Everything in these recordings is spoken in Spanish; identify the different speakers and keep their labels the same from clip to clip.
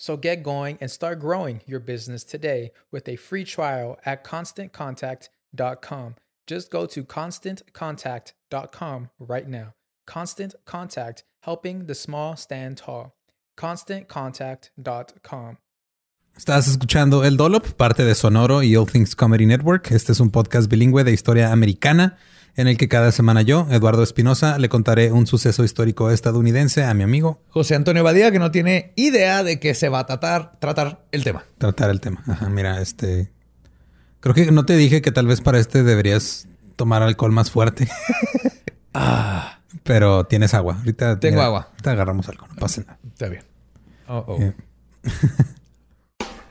Speaker 1: So get going and start growing your business today with a free trial at constantcontact.com. Just go to constantcontact.com right now. Constant Contact, helping the small stand tall. ConstantContact.com.
Speaker 2: Estás escuchando El Dolop, parte de Sonoro y All Things Comedy Network. Este es un podcast bilingüe de historia americana en el que cada semana yo, Eduardo Espinosa, le contaré un suceso histórico estadounidense a mi amigo
Speaker 3: José Antonio Badía, que no tiene idea de qué se va a tratar, tratar el tema.
Speaker 2: Tratar el tema. Ajá, mira, este. Creo que no te dije que tal vez para este deberías tomar alcohol más fuerte. ah. Pero tienes agua. Ahorita
Speaker 3: tengo agua.
Speaker 2: Te agarramos algo, no pasa nada.
Speaker 3: Está bien. Oh, oh.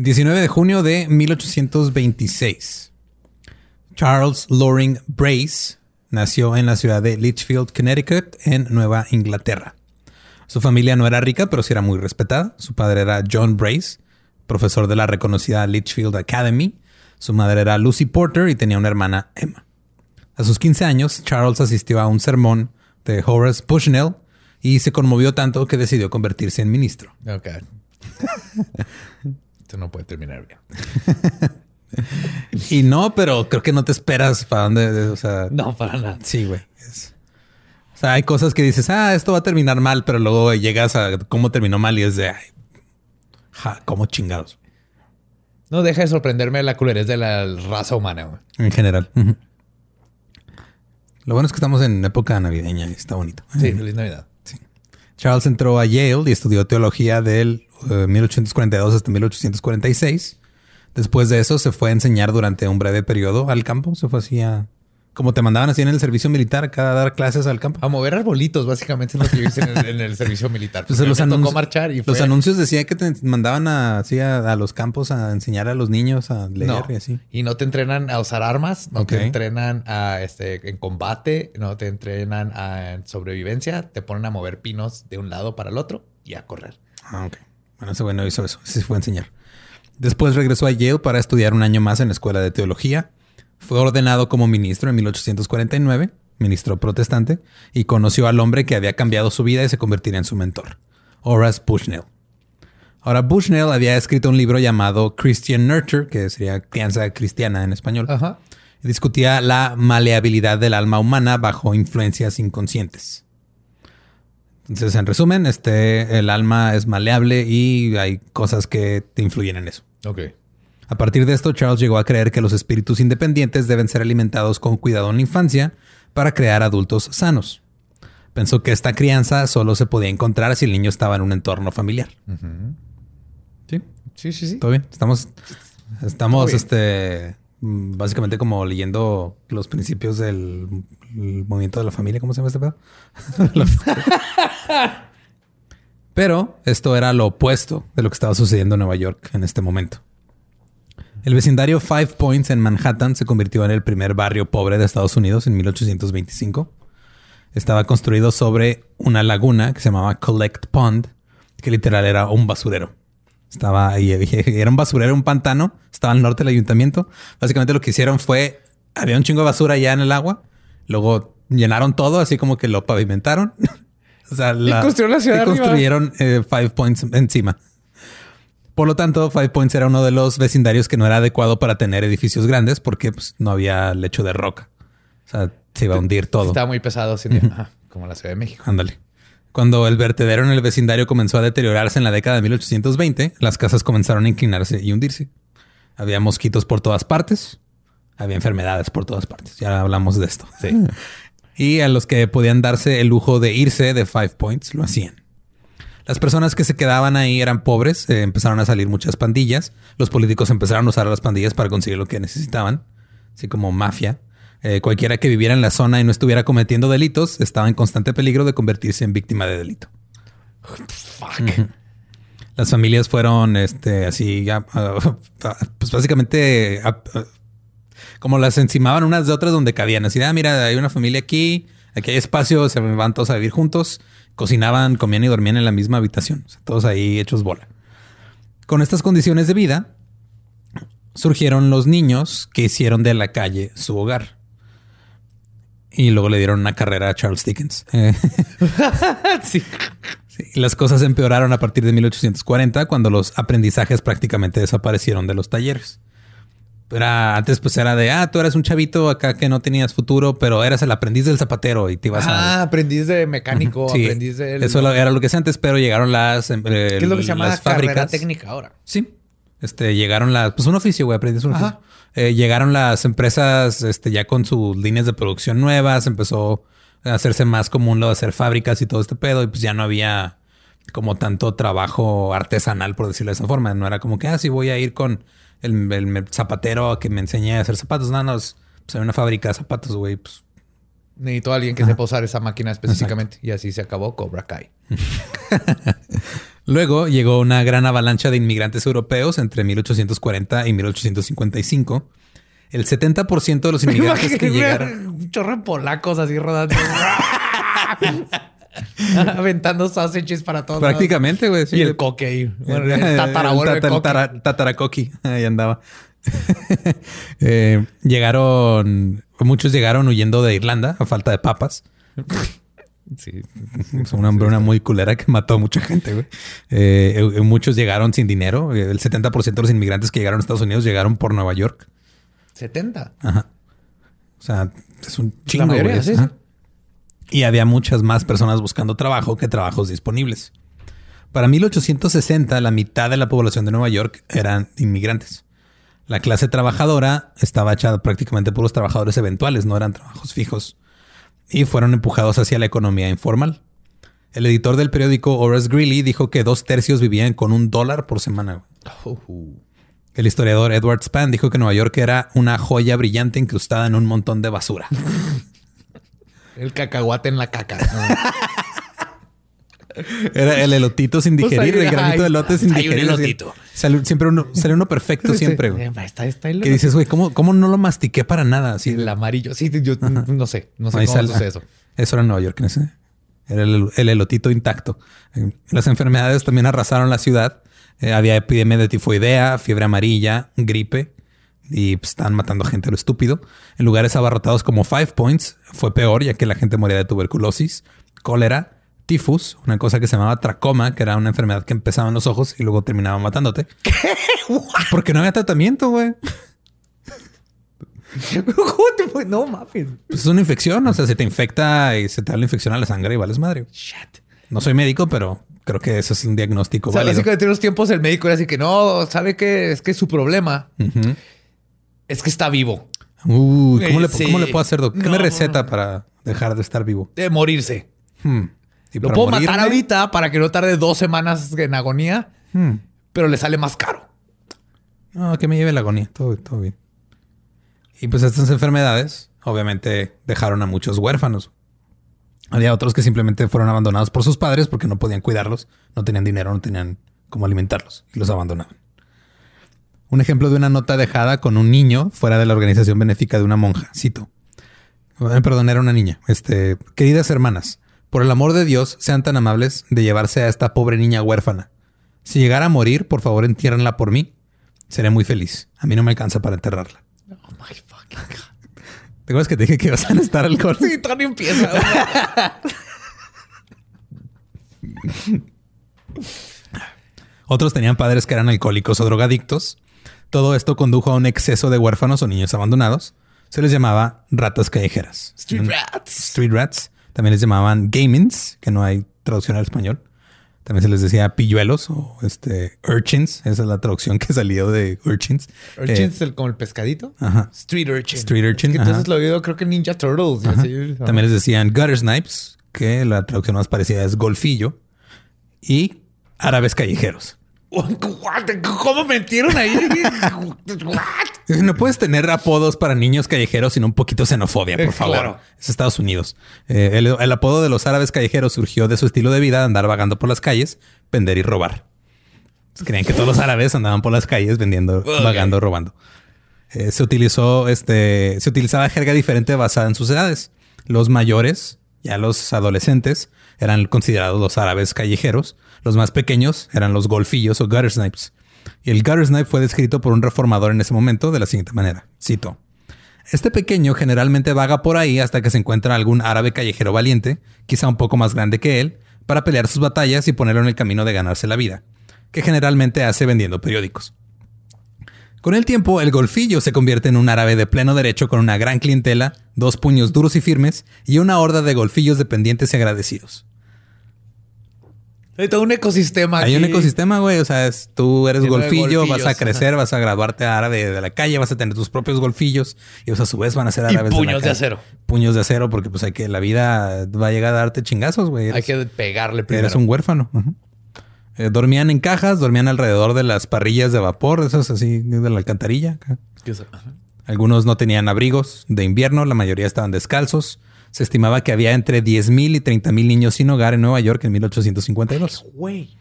Speaker 2: 19 de junio de 1826. Charles Loring Brace nació en la ciudad de Litchfield, Connecticut, en Nueva Inglaterra. Su familia no era rica, pero sí era muy respetada. Su padre era John Brace, profesor de la reconocida Litchfield Academy. Su madre era Lucy Porter y tenía una hermana Emma. A sus 15 años, Charles asistió a un sermón de Horace Bushnell y se conmovió tanto que decidió convertirse en ministro.
Speaker 3: Okay. Esto no puede terminar bien.
Speaker 2: y no, pero creo que no te esperas para dónde. O sea,
Speaker 3: no, para nada.
Speaker 2: Sí, güey. O sea, hay cosas que dices, ah, esto va a terminar mal, pero luego llegas a cómo terminó mal y es de, ay, ja, cómo chingados.
Speaker 3: No deja de sorprenderme la culerez de la raza humana, güey.
Speaker 2: En general. Lo bueno es que estamos en época navideña y está bonito.
Speaker 3: Sí, feliz Navidad.
Speaker 2: Sí. Charles entró a Yale y estudió teología del 1842 eh, hasta 1846. Después de eso se fue a enseñar durante un breve periodo al campo. Se fue así a Como te mandaban así en el servicio militar acá a dar clases al campo.
Speaker 4: A mover arbolitos, básicamente es lo que hice en el, en el servicio militar.
Speaker 2: Pues los,
Speaker 4: tocó marchar y
Speaker 2: los anuncios decían que te mandaban a, así a, a los campos a enseñar a los niños a leer
Speaker 4: No.
Speaker 2: y así.
Speaker 4: Y no te entrenan a usar armas, no
Speaker 2: Ok.
Speaker 4: te entrenan a este en combate, no te entrenan a en sobrevivencia, te ponen a mover pinos de un lado para el otro y a correr.
Speaker 2: Ah, ok. Bueno, ese güey no hizo eso. Sí fue a enseñar. Después regresó a Yale para estudiar un año más en la escuela de teología. Fue ordenado como ministro en 1849, ministro protestante, y conoció al hombre que había cambiado su vida y se convertiría en su mentor, Horace Bushnell. Ahora, Bushnell había escrito un libro llamado Christian Nurture, que sería crianza cristiana en español.
Speaker 4: Ajá.
Speaker 2: y discutía la maleabilidad del alma humana bajo influencias inconscientes. Entonces, en resumen, este, el alma es maleable y hay cosas que te influyen en eso.
Speaker 4: Ok.
Speaker 2: A partir de esto, Charles llegó a creer que los espíritus independientes deben ser alimentados con cuidado en la infancia para crear adultos sanos. Pensó que esta crianza solo se podía encontrar si el niño estaba en un entorno familiar. ¿Sí?
Speaker 4: Sí, sí, sí.
Speaker 2: ¿Todo bien? Estamos, estamos este, básicamente como leyendo los principios del el movimiento de la familia. ¿Cómo se llama este pedo? Pero esto era lo opuesto de lo que estaba sucediendo en Nueva York en este momento. El vecindario Five Points en Manhattan se convirtió en el primer barrio pobre de Estados Unidos en 1825. Estaba construido sobre una laguna que se llamaba Collect Pond, que literal era un basurero. Estaba ahí, era un basurero, un pantano, estaba al norte del ayuntamiento. Básicamente lo que hicieron fue, había un chingo de basura ya en el agua, luego llenaron todo, así como que lo pavimentaron. o sea,
Speaker 4: construyeron la ciudad
Speaker 2: y construyeron eh, Five Points encima. Por lo tanto, Five Points era uno de los vecindarios que no era adecuado para tener edificios grandes porque pues, no había lecho de roca. O sea, se iba a hundir todo.
Speaker 4: Estaba muy pesado, así, como la Ciudad de México.
Speaker 2: Ándale. Cuando el vertedero en el vecindario comenzó a deteriorarse en la década de 1820, las casas comenzaron a inclinarse y hundirse. Había mosquitos por todas partes. Había enfermedades por todas partes. Ya hablamos de esto.
Speaker 4: Sí.
Speaker 2: Y a los que podían darse el lujo de irse de Five Points lo hacían. Las personas que se quedaban ahí eran pobres, eh, empezaron a salir muchas pandillas. Los políticos empezaron a usar a las pandillas para conseguir lo que necesitaban, así como mafia. Eh, cualquiera que viviera en la zona y no estuviera cometiendo delitos estaba en constante peligro de convertirse en víctima de delito.
Speaker 4: Fuck.
Speaker 2: Las familias fueron este, así, ya, ah, pues básicamente ah, ah, como las encimaban unas de otras donde cabían. Así, ah, mira, hay una familia aquí, aquí hay espacio, se van todos a vivir juntos, cocinaban, comían y dormían en la misma habitación, O sea, todos ahí hechos bola. Con estas condiciones de vida, surgieron los niños que hicieron de la calle su hogar. Y luego le dieron una carrera a Charles Dickens. Eh,
Speaker 4: sí.
Speaker 2: Las cosas empeoraron a partir de 1840, cuando los aprendizajes prácticamente desaparecieron de los talleres. Pero antes pues era de, ah, tú eras un chavito acá que no tenías futuro, pero eras el aprendiz del zapatero y te ibas
Speaker 4: Ah,
Speaker 2: a...
Speaker 4: aprendiz de mecánico,
Speaker 2: Sí,
Speaker 4: aprendiz de...
Speaker 2: Eso lo- era lo que hacía antes, pero llegaron las... eh,
Speaker 4: ¿Qué es lo que se llama carrera técnica ahora?
Speaker 2: Sí. Este, llegaron las, pues un oficio, güey, aprendiz un
Speaker 4: Ajá.
Speaker 2: oficio. Eh, llegaron las empresas, este, ya con sus líneas de producción nuevas, empezó a hacerse más común lo de hacer fábricas y todo este pedo, y pues ya no había como tanto trabajo artesanal, por decirlo de esa forma. No era como que, ah, sí, voy a ir con el, el zapatero a que me enseñe a hacer zapatos. No, no, es, pues hay una fábrica de zapatos, güey, pues
Speaker 4: Necesito a alguien que sepa usar esa máquina específicamente. Y así se acabó Cobra Kai.
Speaker 2: Luego llegó una gran avalancha de inmigrantes europeos entre 1840 y 1855. El 70% de los inmigrantes que llegaron...
Speaker 4: Un chorro de polacos así rodando. Aventando sausages para todos.
Speaker 2: Prácticamente, güey. sí.
Speaker 4: Y el coque ahí. Bueno, el tatarabuelo
Speaker 2: El
Speaker 4: del
Speaker 2: tata-
Speaker 4: coque.
Speaker 2: tara- tataracoqui. Ahí andaba. Eh, llegaron, muchos llegaron huyendo de Irlanda a falta de papas.
Speaker 4: Sí.
Speaker 2: Es una hambruna muy culera que mató a mucha gente, güey. Eh, eh, muchos llegaron sin dinero. El 70% de los inmigrantes que llegaron a Estados Unidos llegaron por Nueva York.
Speaker 4: 70.
Speaker 2: Ajá. O sea, es un chingo,
Speaker 4: mayoría, sí,
Speaker 2: Ajá.
Speaker 4: sí.
Speaker 2: Y había muchas más personas buscando trabajo que trabajos disponibles. Para 1860, la mitad de la población de Nueva York eran inmigrantes. La clase trabajadora estaba hecha prácticamente por los trabajadores eventuales, no eran trabajos fijos. Y fueron empujados hacia la economía informal. El editor del periódico Horace Greeley dijo que dos tercios vivían con un dólar por semana.
Speaker 4: Uh,
Speaker 2: El historiador Edward Span dijo que Nueva York era una joya brillante incrustada en un montón de basura.
Speaker 4: El cacahuate en la caca.
Speaker 2: Era el elotito sin
Speaker 4: Pues
Speaker 2: digerir, el granito de elote sin
Speaker 4: hay un
Speaker 2: digerir.
Speaker 4: elotito.
Speaker 2: Sale siempre uno, sale uno perfecto siempre, güey.
Speaker 4: Eh, Está, está el
Speaker 2: Que dices, güey, ¿cómo, ¿cómo no lo mastiqué para nada? Así,
Speaker 4: el amarillo. Sí, yo no sé. No sé
Speaker 2: Ahí
Speaker 4: cómo
Speaker 2: sale-
Speaker 4: eso.
Speaker 2: Eso era en Nueva York, ese. Era el, el elotito intacto. Eh, Las enfermedades también arrasaron la ciudad. Eh, había epidemia de tifoidea, fiebre amarilla, gripe y pues, estaban matando gente a lo estúpido. En lugares abarrotados como Five Points fue peor, ya que la gente moría de tuberculosis, cólera, tifus, una cosa que se llamaba tracoma, que era una enfermedad que empezaba en los ojos y luego terminaba matándote. ¿Qué? Porque no había tratamiento, güey.
Speaker 4: ¿Cómo te fue? No mames.
Speaker 2: Pues es una infección, o sea, se te infecta y se te da la infección a la sangre y vales madre.
Speaker 4: Shit.
Speaker 2: No soy médico, pero creo que ese es un diagnóstico
Speaker 4: O sea,
Speaker 2: válido.
Speaker 4: básicamente en los tiempos el médico era así que no, sabe que es que su problema es que está vivo
Speaker 2: Uy, ¿cómo,
Speaker 4: Eh,
Speaker 2: le,
Speaker 4: sí.
Speaker 2: cómo le puedo hacer? ¿Qué
Speaker 4: No,
Speaker 2: me receta para dejar de estar vivo?
Speaker 4: de morirse.
Speaker 2: Hmm. ¿Y
Speaker 4: Lo puedo
Speaker 2: morirme?
Speaker 4: matar ahorita para que no tarde dos semanas en agonía,
Speaker 2: Hmm.
Speaker 4: pero le sale más caro.
Speaker 2: No, que me lleve la agonía. Todo, todo bien. Y pues estas enfermedades, obviamente, dejaron a muchos huérfanos. Había otros que simplemente fueron abandonados por sus padres porque no podían cuidarlos, no tenían dinero, no tenían cómo alimentarlos y los abandonaban. Un ejemplo de una nota dejada con un niño fuera de la organización benéfica de una monja. Cito. Eh, Perdón, era una niña. Este, queridas hermanas, por el amor de Dios, sean tan amables de llevarse a esta pobre niña huérfana. Si llegara a morir, por favor, entiérrenla por mí. Seré muy feliz. A mí no me alcanza para enterrarla.
Speaker 4: Oh my fucking God.
Speaker 2: ¿Te acuerdas que te dije que ibas a necesitar alcohol?
Speaker 4: Sí, Tony empieza.
Speaker 2: Otros tenían padres que eran alcohólicos o drogadictos. Todo esto condujo a un exceso de huérfanos o niños abandonados. Se les llamaba ratas callejeras.
Speaker 4: Street rats.
Speaker 2: Street rats. También les llamaban gamins, que no hay traducción al español. También se les decía pilluelos o este urchins. Esa es la traducción que salió de urchins.
Speaker 4: Urchin
Speaker 2: Eh,
Speaker 4: es el, como el pescadito.
Speaker 2: ajá.
Speaker 4: Street urchin.
Speaker 2: Street urchin,
Speaker 4: Es que entonces lo he oído creo que Ninja Turtles. así.
Speaker 2: También les decían gutter snipes, que la traducción más parecida es golfillo. Y árabes callejeros.
Speaker 4: ¿Cómo mentieron ahí? What?
Speaker 2: No puedes tener apodos para niños callejeros sin un poquito xenofobia, por
Speaker 4: Eh,
Speaker 2: favor.
Speaker 4: claro.
Speaker 2: Es Estados Unidos. Eh, el, el apodo de los árabes callejeros surgió de su estilo de vida, de andar vagando por las calles, vender y robar. Creían que todos los árabes andaban por las calles vendiendo, vagando, robando. Eh, se utilizó, este, se utilizaba jerga diferente basada en sus edades. Los mayores, ya los adolescentes, eran considerados los árabes callejeros. Los más pequeños eran los golfillos o gutter snipes. Y el gutter snipe fue descrito por un reformador en ese momento de la siguiente manera. Cito. Este pequeño generalmente vaga por ahí hasta que se encuentra algún árabe callejero valiente, quizá un poco más grande que él, para pelear sus batallas y ponerlo en el camino de ganarse la vida, que generalmente hace vendiendo periódicos. Con el tiempo, el golfillo se convierte en un árabe de pleno derecho con una gran clientela, dos puños duros y firmes y una horda de golfillos dependientes y agradecidos.
Speaker 4: Hay todo un ecosistema
Speaker 2: Hay un ecosistema, güey. O sea, es- tú eres golfillo, vas a crecer, vas a graduarte árabe de la calle, vas a tener tus propios golfillos y pues, a su vez van a ser
Speaker 4: Y
Speaker 2: árabes. de, la
Speaker 4: puños de
Speaker 2: calle.
Speaker 4: acero.
Speaker 2: Puños de acero, porque pues hay que la vida va a llegar a darte chingazos, güey.
Speaker 4: Hay que pegarle primero.
Speaker 2: eres un huérfano. Eh, dormían en cajas, dormían alrededor de las parrillas de vapor, esas así de la alcantarilla. Algunos no tenían abrigos de invierno, la mayoría estaban descalzos. Se estimaba que había entre 10.000 y 30.000 niños sin hogar en Nueva York en 1852.
Speaker 4: Güey.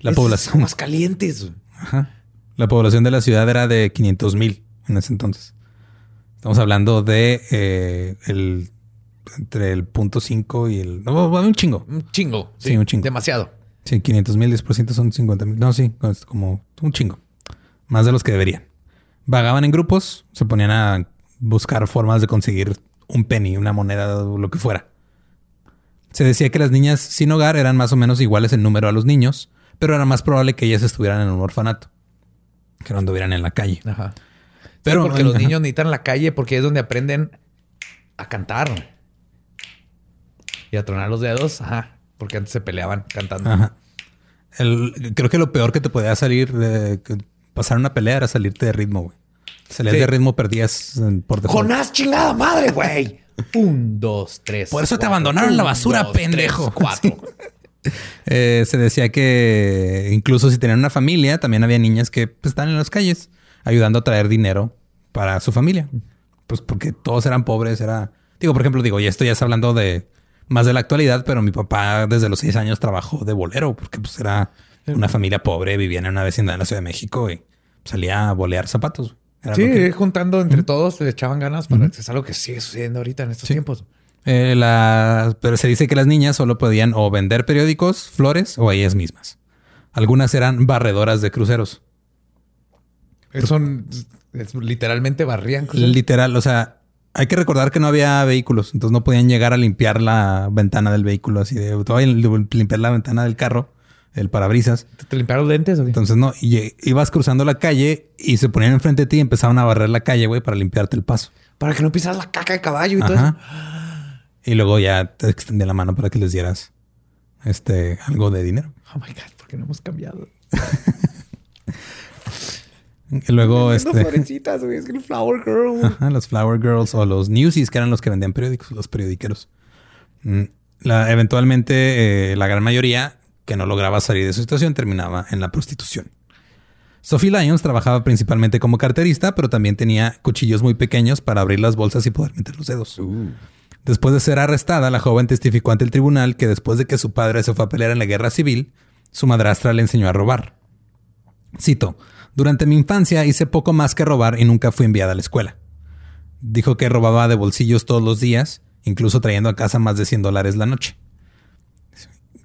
Speaker 2: La
Speaker 4: Es
Speaker 2: población.
Speaker 4: Más calientes.
Speaker 2: Ajá. La población de la ciudad era de 500 mil en ese entonces. Estamos hablando de eh, el entre el punto 5 y el. No, un chingo.
Speaker 4: Un chingo.
Speaker 2: Sí, un chingo.
Speaker 4: Demasiado.
Speaker 2: Sí, 500 mil, 10% son 50 mil. No, sí, como un chingo. Más de los que deberían. Vagaban en grupos, se ponían a buscar formas de conseguir un penny, una moneda o lo que fuera. Se decía que las niñas sin hogar eran más o menos iguales en número a los niños, pero era más probable que ellas estuvieran en un orfanato, que no anduvieran en la calle.
Speaker 4: Ajá.
Speaker 2: Pero
Speaker 4: porque los
Speaker 2: ajá.
Speaker 4: niños necesitan la calle porque es donde aprenden a cantar. Y a tronar los dedos. Ajá. Porque antes se peleaban cantando.
Speaker 2: Ajá. El- creo que lo peor que te podía salir, de pasar una pelea era salirte de ritmo, güey. Salías
Speaker 4: Sí.
Speaker 2: de ritmo, perdías eh, por default.
Speaker 4: Jonás, chingada madre, güey. Un, dos, tres.
Speaker 2: Por eso te abandonaron en la basura,
Speaker 4: dos,
Speaker 2: pendejo.
Speaker 4: tres, cuatro.
Speaker 2: Eh, se decía que incluso si tenían una familia, también había niñas que pues, estaban en las calles ayudando a traer dinero para su familia. Pues porque todos eran pobres, era... Digo, por ejemplo, digo, y esto ya está hablando de más de la actualidad, pero mi papá desde los seis años trabajó de bolero porque pues era una familia pobre, vivían en una vecindad en la Ciudad de México y salía a bolear zapatos. Era
Speaker 4: Sí,
Speaker 2: que-
Speaker 4: ir juntando entre todos, le echaban ganas para... Es algo que sigue sucediendo ahorita en estos
Speaker 2: Sí.
Speaker 4: tiempos.
Speaker 2: Eh, la- pero se dice que las niñas solo podían o vender periódicos, flores o ellas mismas. Algunas eran barredoras de cruceros.
Speaker 4: Son... es- literalmente barrían cosas.
Speaker 2: Literal, o sea, hay que recordar que no había vehículos, entonces no podían llegar a limpiar la ventana del vehículo, así de, "Te voy a limpiar la ventana del carro, el parabrisas.
Speaker 4: ¿Te, limpiaron los lentes o qué?
Speaker 2: Entonces no, y- ibas cruzando la calle y se ponían enfrente de ti y empezaban a barrer la calle, güey, para limpiarte el paso.
Speaker 4: Para que no pisas la caca de caballo y todo eso.
Speaker 2: Ajá. Y luego ya te extendía la mano para que les dieras este algo de dinero.
Speaker 4: Oh my God, ¿por qué no hemos cambiado?
Speaker 2: Y luego este
Speaker 4: florecitas, güey. Es que el Flower Girl.
Speaker 2: Ajá, los Flower Girls o los Newsies, que eran los que vendían periódicos, los periodiqueros. Mm, la- eventualmente, eh, la gran mayoría que no lograba salir de su situación terminaba en la prostitución. Sophie Lyons trabajaba principalmente como carterista, pero también tenía cuchillos muy pequeños para abrir las bolsas y poder meter los dedos. Después de ser arrestada, la joven testificó ante el tribunal que después de que su padre se fue a pelear en la guerra civil, su madrastra le enseñó a robar. Cito, durante mi infancia hice poco más que robar y nunca fui enviada a la escuela. Dijo que robaba de bolsillos todos los días, incluso trayendo a casa más de 100 dólares la noche.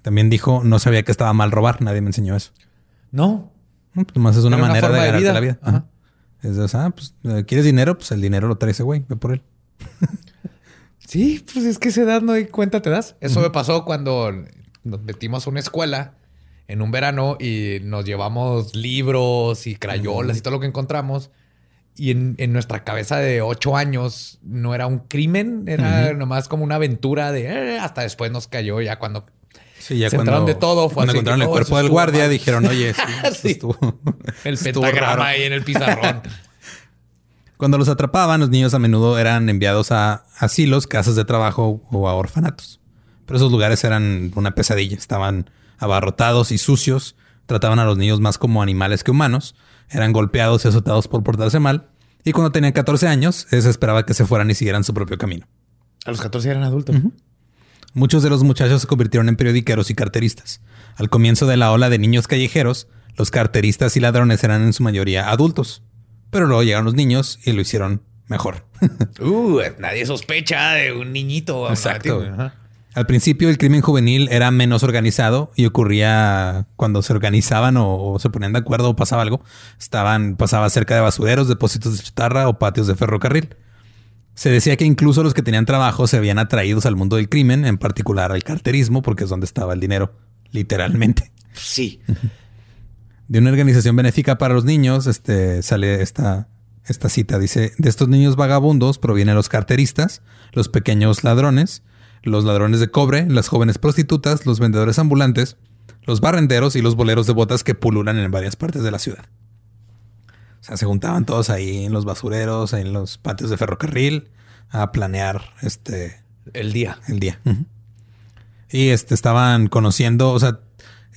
Speaker 2: También dijo, no sabía que estaba mal robar, nadie me enseñó eso.
Speaker 4: No.
Speaker 2: No, pues nomás es una
Speaker 4: Era una
Speaker 2: manera de ganarte
Speaker 4: vida.
Speaker 2: la vida.
Speaker 4: Ajá.
Speaker 2: Es de, sea, pues, eh, ¿quieres dinero? Pues el dinero lo trae ese güey, ve por él.
Speaker 4: Sí, pues es que esa edad no hay cuenta te das. Eso me pasó cuando nos metimos a una escuela en un verano y nos llevamos libros y crayolas y todo lo que encontramos. Y en, en nuestra cabeza de ocho años no era un crimen, era nomás como una aventura de eh, hasta después nos cayó ya cuando
Speaker 2: Sí, ya
Speaker 4: Se
Speaker 2: cuando,
Speaker 4: de todo, fue
Speaker 2: cuando encontraron
Speaker 4: que,
Speaker 2: el
Speaker 4: "Oh,
Speaker 2: cuerpo del guardia,
Speaker 4: mal".
Speaker 2: dijeron, oye, sí, estuvo-
Speaker 4: el
Speaker 2: estuvo
Speaker 4: pentagrama
Speaker 2: raro".
Speaker 4: ahí en el pizarrón.
Speaker 2: Cuando los atrapaban, los niños a menudo eran enviados a asilos, casas de trabajo o a orfanatos. Pero esos lugares eran una pesadilla. Estaban abarrotados y sucios. Trataban a los niños más como animales que humanos. Eran golpeados y azotados por portarse mal. Y cuando tenían 14 años, se esperaba que se fueran y siguieran su propio camino.
Speaker 4: A los 14 eran adultos.
Speaker 2: Muchos de los muchachos se convirtieron en periodiqueros y carteristas. Al comienzo de la ola de niños callejeros, los carteristas y ladrones eran en su mayoría adultos. Pero luego llegaron los niños y lo hicieron mejor.
Speaker 4: Uh, nadie sospecha de un niñito.
Speaker 2: Exacto. Al principio el crimen juvenil era menos organizado y ocurría cuando se organizaban o, o se ponían de acuerdo o pasaba algo. Estaban, pasaba cerca de basureros, depósitos de chatarra o patios de ferrocarril. Se decía que incluso los que tenían trabajo se habían atraídos al mundo del crimen, en particular al carterismo, porque es donde estaba el dinero, literalmente.
Speaker 4: Sí.
Speaker 2: De una organización benéfica para los niños, este, sale esta, esta cita. Dice, de estos niños vagabundos provienen los carteristas, los pequeños ladrones, los ladrones de cobre, las jóvenes prostitutas, los vendedores ambulantes, los barrenderos y los boleros de botas que pululan en varias partes de la ciudad. O sea, se juntaban todos ahí en los basureros, en los patios de ferrocarril, a planear este,
Speaker 4: El día.
Speaker 2: el día. Y este estaban conociendo, o sea,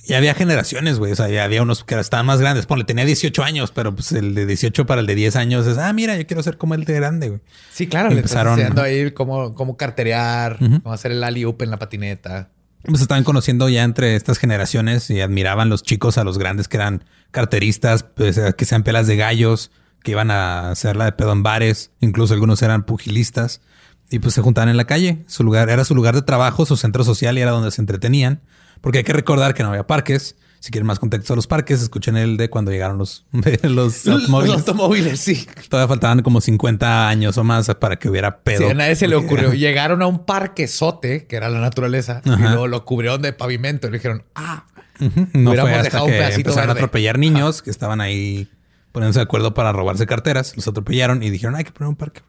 Speaker 2: ya había generaciones, güey. O sea, ya había unos que estaban más grandes. Ponle, tenía 18 años, pero pues el de 18 para el de 10 años es, ah, mira, yo quiero ser como el de grande, güey.
Speaker 4: Sí, claro.
Speaker 2: Empezaron-
Speaker 4: Le estás enseñando ahí cómo, cómo carterear, cómo hacer el alley-oop en la patineta.
Speaker 2: Pues estaban conociendo ya entre estas generaciones y admiraban los chicos a los grandes que eran carteristas, pues, eh, que sean pelas de gallos, que iban a hacerla de pedo en bares, incluso algunos eran pugilistas y pues se juntaban en la calle. Su lugar era su lugar de trabajo, su centro social y era donde se entretenían, porque hay que recordar que no había parques. Si quieren más contexto de los parques, escuchen el de cuando llegaron los, los automóviles.
Speaker 4: Los automóviles, sí.
Speaker 2: Todavía faltaban como 50 años o más para que hubiera pedo.
Speaker 4: Sí, a nadie se le ocurrió. Llegaron a un parquezote, que era la naturaleza, y luego lo cubrieron de pavimento. Y le dijeron, ah,
Speaker 2: Ujú. No
Speaker 4: Hubiéramos
Speaker 2: fue hasta
Speaker 4: dejado un
Speaker 2: que
Speaker 4: pedacito
Speaker 2: empezaron a atropellar niños que estaban ahí poniéndose de acuerdo para robarse carteras. Los atropellaron y dijeron, hay que poner un parque.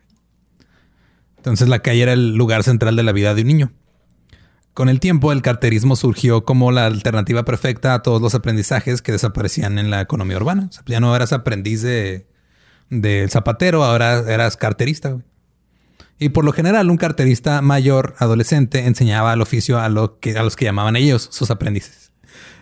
Speaker 2: Entonces la calle era el lugar central de la vida de un niño. Con el tiempo, el carterismo surgió como la alternativa perfecta a todos los aprendizajes que desaparecían en la economía urbana. O sea, ya no eras aprendiz de, del zapatero, ahora eras carterista. güey. Y por lo general, un carterista mayor, adolescente, enseñaba el oficio a, lo que, a los que llamaban ellos sus aprendices.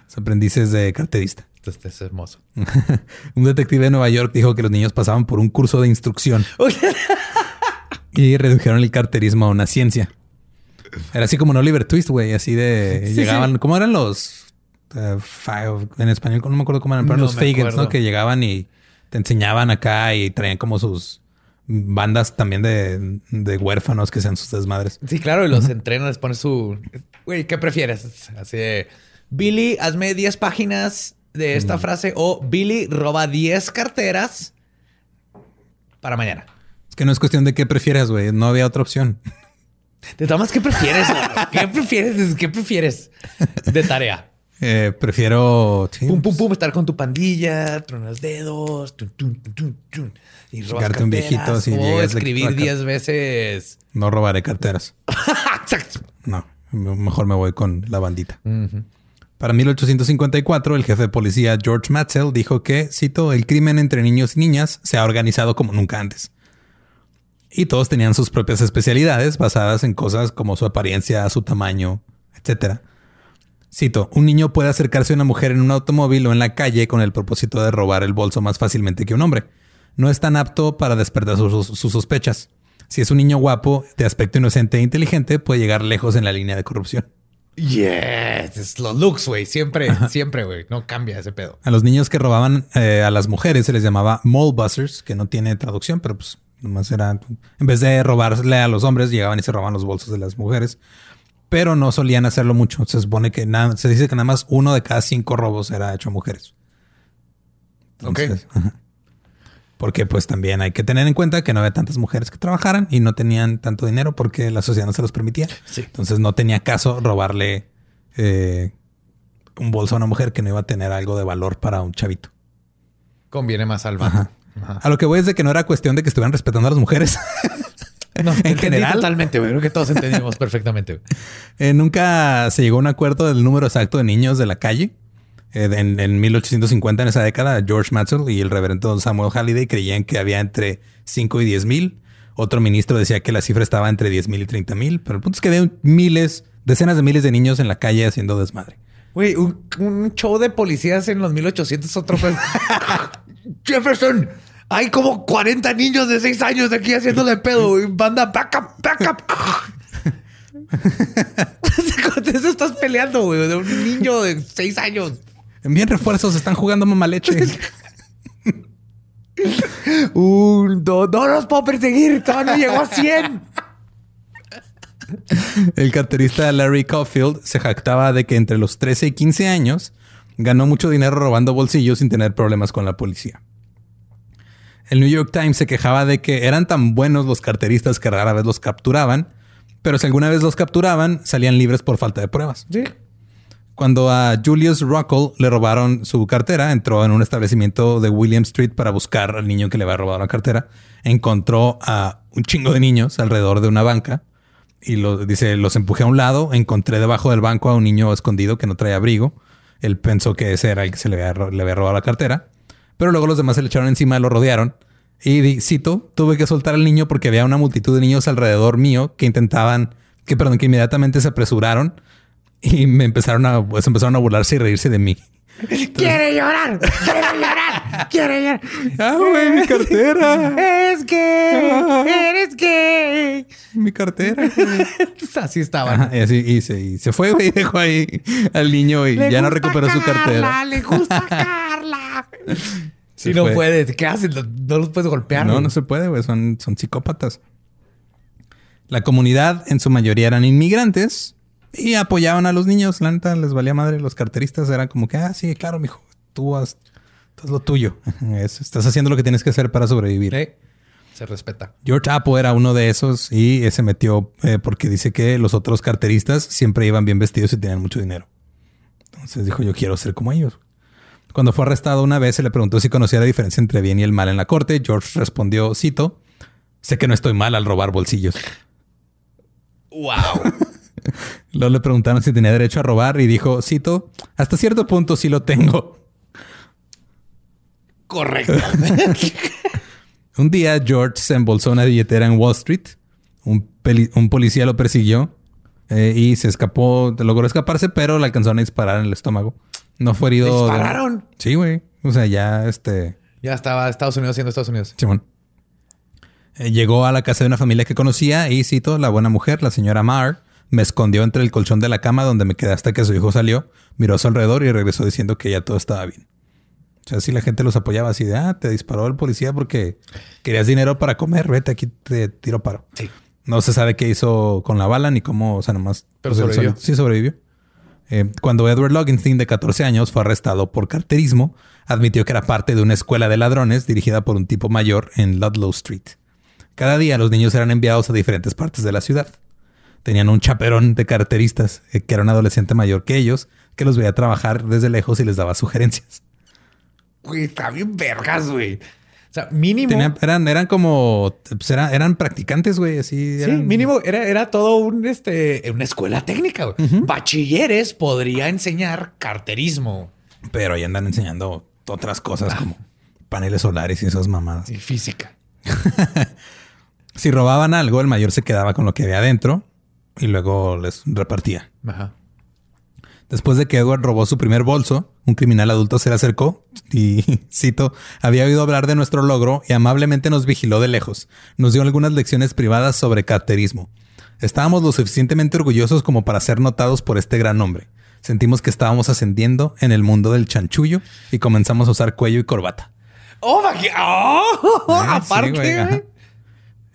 Speaker 2: Sus aprendices de carterista.
Speaker 4: Este es hermoso.
Speaker 2: un detective de Nueva York dijo que los niños pasaban por un curso de instrucción y redujeron el carterismo a una ciencia. Era así como un Oliver Twist, güey, así de llegaban, ¿cómo eran los eh, fa- en español? No me acuerdo cómo eran, pero
Speaker 4: No
Speaker 2: los Fagans. ¿no? Que llegaban y te enseñaban acá y traían como sus bandas también de, de huérfanos que sean sus desmadres.
Speaker 4: Sí, claro, y los entrenan, les pones su. Güey, ¿qué prefieres? Así de. Billy, hazme 10 páginas de esta frase. O Billy, roba 10 carteras para mañana.
Speaker 2: Es que no es cuestión de qué prefieras, güey. No había otra opción.
Speaker 4: De todas ¿qué prefieres? ¿Qué prefieres? ¿Qué prefieres de tarea?
Speaker 2: Eh, prefiero
Speaker 4: Pum, pum, pum, estar con tu pandilla, tronas dedos, tun, tun, tun, tun, tun, y robas
Speaker 2: Chingarte un
Speaker 4: carteras,
Speaker 2: viejito si
Speaker 4: o escribir
Speaker 2: acá.
Speaker 4: 10 veces.
Speaker 2: no robaré carteras.
Speaker 4: Exacto.
Speaker 2: No, mejor me voy con la bandita. Para 1854, el jefe de policía George Matzel dijo que, cito, el crimen entre niños y niñas se ha organizado como nunca antes. Y todos tenían sus propias especialidades basadas en cosas como su apariencia, su tamaño, etc. Cito, un niño puede acercarse a una mujer en un automóvil o en la calle con el propósito de robar el bolso más fácilmente que un hombre. No es tan apto para despertar sus, sus sospechas. Si es un niño guapo, de aspecto inocente e inteligente, puede llegar lejos en la línea de corrupción.
Speaker 4: Yes, es los looks, güey. Siempre, siempre, güey. No cambia ese pedo.
Speaker 2: A los niños que robaban eh, a las mujeres se les llamaba mole buzzers, que no tiene traducción, pero pues nomás era, en vez de robarle a los hombres, llegaban y se robaban los bolsos de las mujeres. Pero no solían hacerlo mucho. Se supone que nada, se dice que nada más uno de cada cinco robos era hecho a mujeres. Entonces, ajá. Porque pues también hay que tener en cuenta que no había tantas mujeres que trabajaran y no tenían tanto dinero porque la sociedad no se los permitía.
Speaker 4: Sí.
Speaker 2: Entonces no tenía caso robarle eh, un bolso a una mujer que no iba a tener algo de valor para un chavito.
Speaker 4: Conviene más al vato. Ajá.
Speaker 2: A lo que voy es de que no era cuestión de que estuvieran respetando a las mujeres.
Speaker 4: No,
Speaker 2: en general.
Speaker 4: Totalmente, güey. Creo que todos entendimos perfectamente.
Speaker 2: Eh, nunca se llegó a un acuerdo del número exacto de niños de la calle. Eh, en, en 1850, en esa década, George Matzel y el reverendo Samuel Halliday creían que había entre 5 y 10 mil. Otro ministro decía que la cifra estaba entre 10 mil y 30 mil. Pero el punto es que había miles, decenas de miles de niños en la calle haciendo desmadre.
Speaker 4: Güey, un, un show de policías en los 1800 otro. Jefferson, hay como 40 niños de 6 años de aquí haciéndole pedo. güey. Banda, back up, back up. Con eso estás peleando, güey, de un niño de 6 años.
Speaker 2: Envíen refuerzos, están jugando mamá leche.
Speaker 4: Un, dos, no los puedo perseguir, todavía no llegó a 100.
Speaker 2: El carterista Larry Caulfield se jactaba de que entre los 13 y 15 años ganó mucho dinero robando bolsillos sin tener problemas con la policía. El New York Times se quejaba de que eran tan buenos los carteristas que rara vez los capturaban, pero si alguna vez los capturaban, salían libres por falta de pruebas.
Speaker 4: Sí.
Speaker 2: Cuando a Julius Ruckle le robaron su cartera, entró en un establecimiento de William Street para buscar al niño que le había robado la cartera. Encontró a un chingo de niños alrededor de una banca y lo, dice, los empujé a un lado. Encontré debajo del banco a un niño escondido que no traía abrigo. Él pensó que ese era el que se le había, robado la cartera. Pero luego los demás se le echaron encima, lo rodearon. Y cito, tuve que soltar al niño porque había una multitud de niños alrededor mío que intentaban, que perdón, que inmediatamente se apresuraron y me empezaron a, pues empezaron a burlarse y reírse de mí.
Speaker 4: Quiere llorar, quiere llorar, quiere llorar.
Speaker 2: ¡Ah, güey, mi cartera!
Speaker 4: Es gay, eres gay.
Speaker 2: mi cartera. güey.
Speaker 4: Así estaban.
Speaker 2: Ajá, y así y se, y se fue, güey, y dejó ahí al niño y
Speaker 4: Le
Speaker 2: ya no recuperó su
Speaker 4: Carla,
Speaker 2: cartera.
Speaker 4: Le gusta Carla. Si no puedes, ¿qué haces? No, no los puedes golpear.
Speaker 2: No,
Speaker 4: güey.
Speaker 2: no se puede, güey. Son, son psicópatas. La comunidad en su mayoría eran inmigrantes y apoyaban a los niños. La neta les valía madre. Los carteristas eran como que, ah, sí, claro, mijo, tú haz, tú haz lo tuyo. Es- estás haciendo lo que tienes que hacer para sobrevivir.
Speaker 4: Se respeta.
Speaker 2: George Apple era uno de esos y se metió eh, porque dice que los otros carteristas siempre iban bien vestidos y tenían mucho dinero. Entonces dijo, yo quiero ser como ellos. Cuando fue arrestado una vez se le preguntó si conocía la diferencia entre bien y el mal en la corte. George respondió, cito, sé que no estoy mal al robar bolsillos.
Speaker 4: Wow.
Speaker 2: Luego le preguntaron si tenía derecho a robar y dijo, cito, hasta cierto punto sí lo tengo.
Speaker 4: Correcto.
Speaker 2: Un día George se embolsó una billetera en Wall Street. Un, policía lo persiguió eh, y se escapó, logró escaparse, pero le alcanzaron a disparar en el estómago. No fue herido.
Speaker 4: ¿Dispararon?
Speaker 2: Sí, güey. O sea, ya este.
Speaker 4: Ya estaba Estados Unidos siendo Estados Unidos.
Speaker 2: Simón. Eh, llegó a la casa de una familia que conocía y cito, la buena mujer, la señora Marr, me escondió entre el colchón de la cama donde me quedé hasta que su hijo salió, miró a su alrededor y regresó diciendo que ya todo estaba bien. O sea, si la gente los apoyaba así de, ah, te disparó el policía porque querías dinero para comer, vete aquí te tiro paro.
Speaker 4: Sí.
Speaker 2: No se sabe qué hizo con la bala ni cómo, o sea, nomás.
Speaker 4: Pero
Speaker 2: pues,
Speaker 4: sobrevivió.
Speaker 2: Sí, sobrevivió. Eh, cuando Edward Logenstein, de 14 años, fue arrestado por carterismo, admitió que era parte de una escuela de ladrones dirigida por un tipo mayor en Ludlow Street. Cada día los niños eran enviados a diferentes partes de la ciudad. Tenían un chaperón de carteristas, eh, que era un adolescente mayor que ellos, que los veía trabajar desde lejos y les daba sugerencias.
Speaker 4: Güey, está bien vergas, güey. O sea, mínimo.
Speaker 2: Tenían- eran, eran como, pues, era- eran practicantes, güey, así.
Speaker 4: Sí,
Speaker 2: eran-
Speaker 4: mínimo era, era todo un este una escuela técnica. güey. Bachilleres podría enseñar carterismo
Speaker 2: Pero ahí andan enseñando otras cosas como paneles solares y esas mamadas.
Speaker 4: y física.
Speaker 2: Si robaban algo, el mayor se quedaba con lo que había adentro y luego les repartía.
Speaker 4: Ajá.
Speaker 2: Después de que Edward robó su primer bolso, un criminal adulto se le acercó y, cito, había oído hablar de nuestro logro y amablemente nos vigiló de lejos. Nos dio algunas lecciones privadas sobre carterismo. Estábamos lo suficientemente orgullosos como para ser notados por este gran hombre. Sentimos que estábamos ascendiendo en el mundo del chanchullo y comenzamos a usar cuello y corbata.
Speaker 4: Oh, my God. Oh,
Speaker 2: Ah,
Speaker 4: aparte.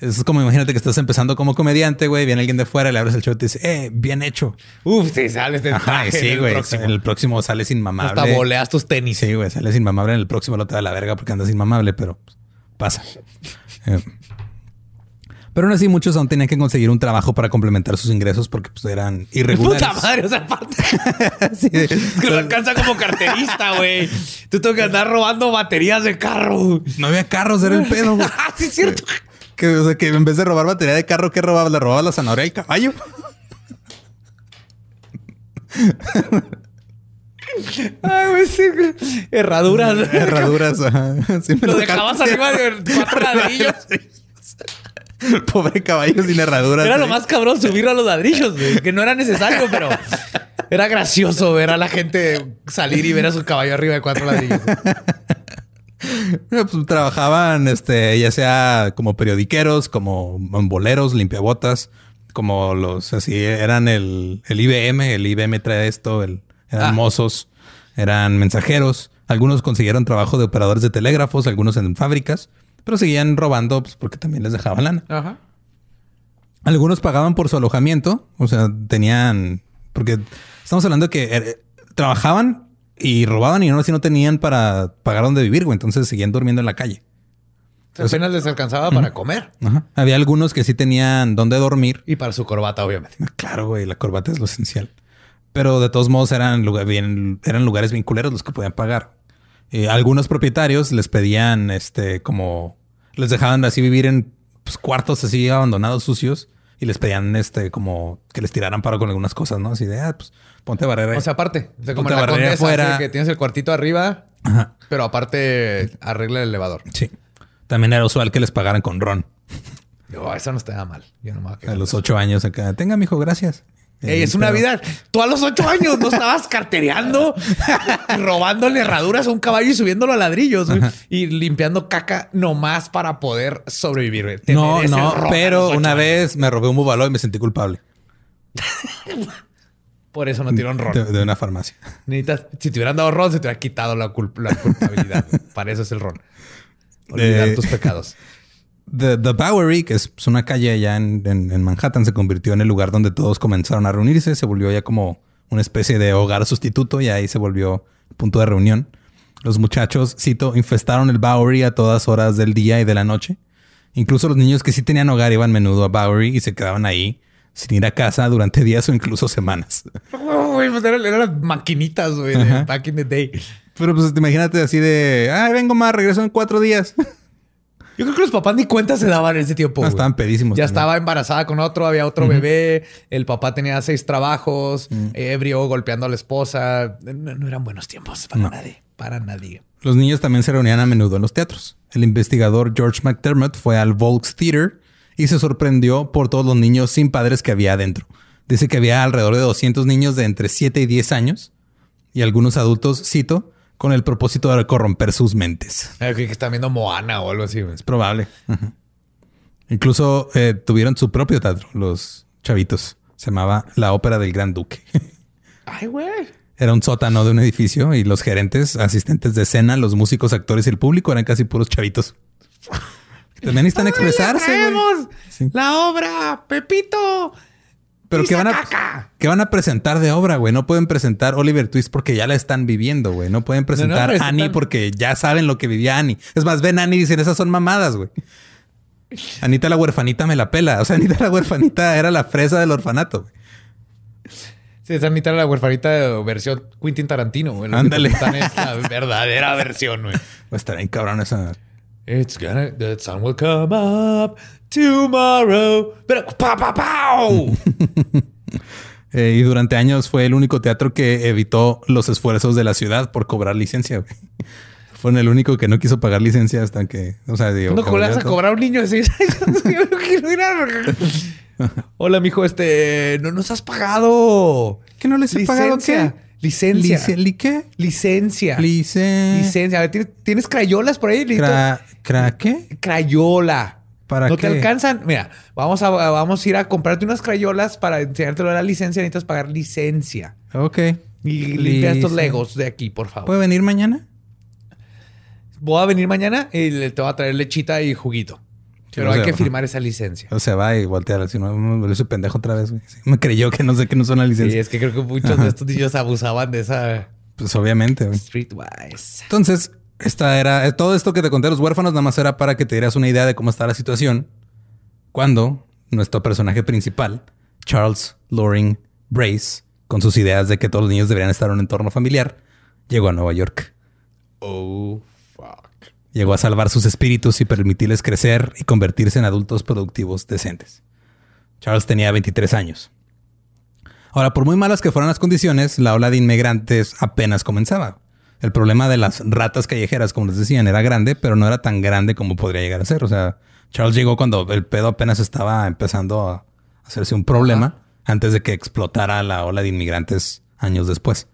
Speaker 2: Es como imagínate que estás empezando como comediante, güey. Viene alguien de fuera, le abres el show y te dice, eh, bien hecho.
Speaker 4: Uf, te sales de
Speaker 2: Ajá,
Speaker 4: traje
Speaker 2: sí, güey. En el próximo sales inmamable.
Speaker 4: Hasta boleas tus tenis.
Speaker 2: Sí, güey, sales inmamable. En el próximo lo te da la verga porque andas inmamable, pero pasa. Eh, Pero aún así, muchos aún tenían que conseguir un trabajo para complementar sus ingresos porque pues, eran irregulares.
Speaker 4: Puta madre, o sea, aparte.
Speaker 2: Sí.
Speaker 4: Es que lo alcanza como carterista, güey. Tú tengo que andar robando baterías de carro.
Speaker 2: No había carros, era el pedo.
Speaker 4: Ah, sí, es cierto.
Speaker 2: Que, o sea, que en vez de robar batería de carro, ¿qué robaba? ¿Le robaba la zanahoria al caballo?
Speaker 4: Ay, güey, sí, güey. Herraduras.
Speaker 2: Herraduras. ajá. Sí, me
Speaker 4: Lo
Speaker 2: lo
Speaker 4: dejabas arriba de cuatro ladrillos.
Speaker 2: Pobre caballo sin herraduras.
Speaker 4: Era lo más cabrón subirlo a los ladrillos, güey. Que no era necesario, pero era gracioso ver a la gente salir y ver a su caballo arriba de cuatro ladrillos.
Speaker 2: pues, trabajaban, este, ya sea como periodiqueros, como boleros, limpiabotas, como los así eran el, el IBM, el IBM trae esto, el, eran
Speaker 4: Ah.
Speaker 2: mozos, eran mensajeros. Algunos consiguieron trabajo de operadores de telégrafos, algunos en fábricas, pero seguían robando pues, porque también les dejaban lana.
Speaker 4: Ajá.
Speaker 2: Algunos pagaban por su alojamiento, o sea, tenían, porque estamos hablando de que eh, trabajaban y robaban y no así no tenían para pagar donde vivir, güey. Entonces seguían durmiendo en la calle.
Speaker 4: apenas les alcanzaba para comer.
Speaker 2: Ajá. Había algunos que sí tenían dónde dormir.
Speaker 4: Y para su corbata, obviamente.
Speaker 2: Claro, güey, la corbata es lo esencial. Pero de todos modos eran, lugar- bien- eran lugares bien culeros los que podían pagar. Eh, algunos propietarios les pedían, este, como... Les dejaban así vivir en pues, cuartos así abandonados, sucios. Y les pedían, este, como que les tiraran paro con algunas cosas, ¿no? Así de, ah, pues ponte barrera.
Speaker 4: O sea, aparte, de como
Speaker 2: Ponte
Speaker 4: en la
Speaker 2: barrera
Speaker 4: así que tienes el cuartito arriba,
Speaker 2: Ajá.
Speaker 4: pero aparte arregla el elevador.
Speaker 2: Sí. También era usual que les pagaran con ron.
Speaker 4: Oh, eso no estaba mal. Yo no me voy a
Speaker 2: A los ocho años acá. Tenga, mijo, gracias.
Speaker 4: Ey, es una vida. Tú a los ocho años no estabas cartereando robándole herraduras a un caballo y subiéndolo a ladrillos y limpiando caca nomás para poder sobrevivir. Te
Speaker 2: No, no, pero una
Speaker 4: años.
Speaker 2: vez me robé un bubaló y me sentí culpable
Speaker 4: Por eso no tiraron ron.
Speaker 2: de, de una farmacia.
Speaker 4: Necesitas, si te hubieran dado ron, se te hubiera quitado la, cul- la culpabilidad. Para eso es el ron. Olvidar
Speaker 2: Eh,
Speaker 4: tus pecados.
Speaker 2: The, The Bowery, que es una calle allá en, en- en Manhattan, se convirtió en el lugar donde todos comenzaron a reunirse. Se volvió ya como una especie de hogar sustituto y ahí se volvió punto de reunión. Los muchachos, cito, infestaron el Bowery a todas horas del día y de la noche. Incluso los niños que sí tenían hogar iban menudo a Bowery y se quedaban ahí sin ir a casa durante días o incluso semanas.
Speaker 4: Pues eran, eran las maquinitas, güey, back in the day.
Speaker 2: Pero pues imagínate así de, ay, vengo más, regreso en cuatro días.
Speaker 4: Yo creo que los papás ni cuenta se daban en ese tiempo.
Speaker 2: No, estaban pedísimos.
Speaker 4: Ya
Speaker 2: también.
Speaker 4: estaba embarazada con otro, había otro bebé, el papá tenía seis trabajos,
Speaker 2: Mm.
Speaker 4: ebrio, golpeando a la esposa. No, no eran buenos tiempos para
Speaker 2: No.
Speaker 4: nadie, para nadie.
Speaker 2: Los niños también se reunían a menudo en los teatros. El investigador George McDermott fue al Volks Theater y se sorprendió por todos los niños sin padres que había adentro. Dice que había alrededor de 200 niños de entre 7 y 10 años y algunos adultos, cito, con el propósito de corromper sus mentes.
Speaker 4: Eh, que están viendo Moana o algo así.
Speaker 2: Es probable. Ajá. Incluso eh, tuvieron su propio teatro, los chavitos. Se llamaba La Ópera del Gran Duque.
Speaker 4: Ay, güey.
Speaker 2: Era un sótano de un edificio y los gerentes, asistentes de escena, los músicos, actores y el público eran casi puros chavitos. También necesitan expresarse. güey.
Speaker 4: ¡Traemos
Speaker 2: Sí.
Speaker 4: la obra, Pepito!
Speaker 2: Pero que van, a, que van a presentar de obra, güey. No pueden presentar Oliver Twist porque ya la están viviendo, güey. No pueden presentar
Speaker 4: presentan-
Speaker 2: Annie porque ya saben lo que vivía Annie. Es más, ven Annie y dicen, esas son mamadas, güey. Anita la huerfanita me la pela. O sea, Anita la huerfanita era la fresa del orfanato. güey.
Speaker 4: Sí, esa mitad la huerfanita de versión Quentin Tarantino, güey.
Speaker 2: Ándale.
Speaker 4: Es la verdadera versión, güey.
Speaker 2: Va a estar bien cabrón esa.
Speaker 4: It's gonna, the sun will come up tomorrow. Pero, pa, pa, pau.
Speaker 2: Eh, y durante años fue el único teatro que evitó los esfuerzos de la ciudad por cobrar licencia. güey. Fue el único que no quiso pagar licencia hasta que, o sea, digo,
Speaker 4: ¿Cuándo
Speaker 2: como
Speaker 4: le vas a cobrar a un niño de seis años? Yo no quiero ir a- Hola, mijo, este, no nos has pagado.
Speaker 2: ¿Que no les he pagado qué?
Speaker 4: Licencia.
Speaker 2: Lice- ¿Li qué?
Speaker 4: Licencia.
Speaker 2: Lice...
Speaker 4: Licencia. A ver, ¿tienes, tienes crayolas por ahí?
Speaker 2: Cra... ¿Cra qué?
Speaker 4: Crayola.
Speaker 2: ¿Para
Speaker 4: ¿No
Speaker 2: qué?
Speaker 4: te alcanzan? Mira, vamos a, vamos a ir a comprarte unas crayolas para enseñártelo de la licencia. Necesitas pagar licencia.
Speaker 2: Ok.
Speaker 4: Y limpia estos legos de aquí, por favor.
Speaker 2: ¿Puede venir mañana?
Speaker 4: Voy a venir mañana y te voy a traer lechita y juguito. Pero hay
Speaker 2: sea,
Speaker 4: que firmar esa licencia.
Speaker 2: O se va y voltea así, no, me volvió su pendejo otra vez, güey. Sí, Me creyó que no sé que no son la
Speaker 4: Sí,
Speaker 2: licencia.
Speaker 4: es que creo que muchos de estos niños abusaban de esa
Speaker 2: Pues obviamente, güey.
Speaker 4: streetwise.
Speaker 2: Entonces, esta era eh, todo esto que te conté de los huérfanos, nada más era para que te dieras una idea de cómo está la situación. Cuando nuestro personaje principal, Charles Loring Brace, con sus ideas de que todos los niños deberían estar en un entorno familiar, llegó a Nueva York.
Speaker 4: Oh, fuck.
Speaker 2: Llegó a salvar sus espíritus y permitirles crecer y convertirse en adultos productivos decentes. Charles tenía 23 años. Ahora, por muy malas que fueran las condiciones, la ola de inmigrantes apenas comenzaba. El problema de las ratas callejeras, como les decían, era grande, pero no era tan grande como podría llegar a ser. O sea, Charles llegó cuando el pedo apenas estaba empezando a hacerse un problema antes de que explotara la ola de inmigrantes años después.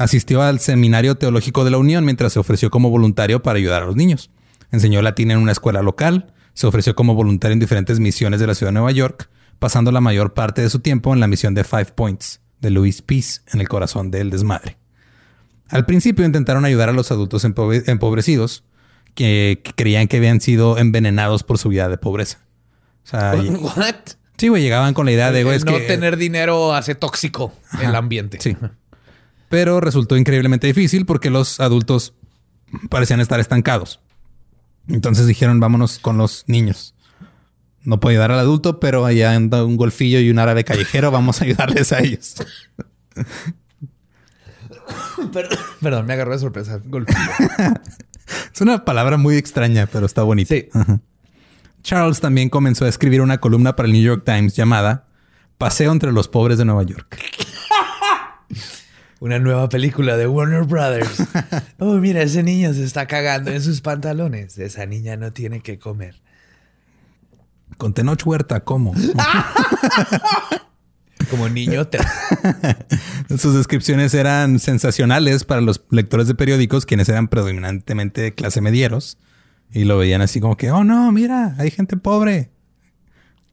Speaker 2: Asistió al Seminario Teológico de la Unión mientras se ofreció como voluntario para ayudar a los niños. Enseñó latín en una escuela local, se ofreció como voluntario en diferentes misiones de la ciudad de Nueva York, pasando la mayor parte de su tiempo en la misión de Five Points de Louis Peace en el corazón del desmadre. Al principio intentaron ayudar a los adultos empobre- empobrecidos que, que creían que habían sido envenenados por su vida de pobreza. O sea,
Speaker 4: What?
Speaker 2: sí, güey, llegaban con la idea de, güey,
Speaker 4: no
Speaker 2: que-
Speaker 4: tener dinero hace tóxico el ambiente.
Speaker 2: Sí. Pero resultó increíblemente difícil porque los adultos parecían estar estancados. Entonces dijeron, vámonos con los niños. No puedo ayudar al adulto, pero allá anda un golfillo y un árabe callejero, vamos a ayudarles a ellos.
Speaker 4: Perdón, me agarró de sorpresa. Golpe.
Speaker 2: Es una palabra muy extraña, pero está bonita.
Speaker 4: Sí.
Speaker 2: Charles también comenzó a escribir una columna para el New York Times llamada Paseo entre los pobres de Nueva York.
Speaker 4: Una nueva película de Warner Brothers. Oh, mira, ese niño se está cagando en sus pantalones. Esa niña no tiene que comer.
Speaker 2: Con Tenoch Huerta, ¿cómo?
Speaker 4: Como niño te...
Speaker 2: Sus descripciones eran sensacionales para los lectores de periódicos, quienes eran predominantemente de clase medieros, y lo veían así como que, oh no, mira, hay gente pobre.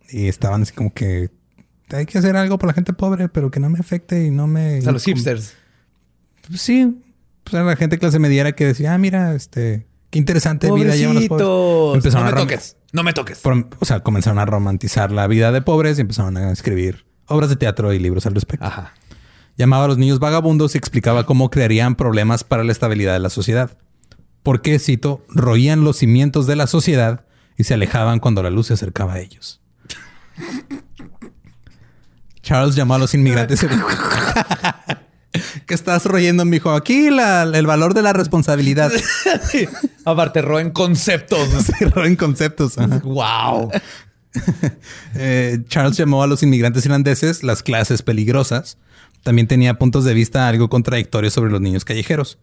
Speaker 2: Y estaban así como que, hay que hacer algo por la gente pobre, pero que no me afecte y no me...
Speaker 4: O sea, los hipsters.
Speaker 2: Sí, pues era la gente clase mediera que decía, ah, mira, este, qué interesante vida llevan los pobres. Empezaron
Speaker 4: no me
Speaker 2: a
Speaker 4: toques. No me toques.
Speaker 2: Por- o sea, comenzaron a romantizar la vida de pobres y empezaron a escribir obras de teatro y libros al respecto.
Speaker 4: Ajá.
Speaker 2: Llamaba a los niños vagabundos y explicaba cómo crearían problemas para la estabilidad de la sociedad. Porque, cito, roían los cimientos de la sociedad y se alejaban cuando la luz se acercaba a ellos. Charles llamó a los inmigrantes. ¿Qué estás royendo, mijo? Aquí la- el valor de la responsabilidad.
Speaker 4: Aparte, roen conceptos.
Speaker 2: Se roben conceptos. ajá.
Speaker 4: wow.
Speaker 2: Eh, Charles llamó a los inmigrantes irlandeses las clases peligrosas. También tenía puntos de vista algo contradictorios sobre los niños callejeros.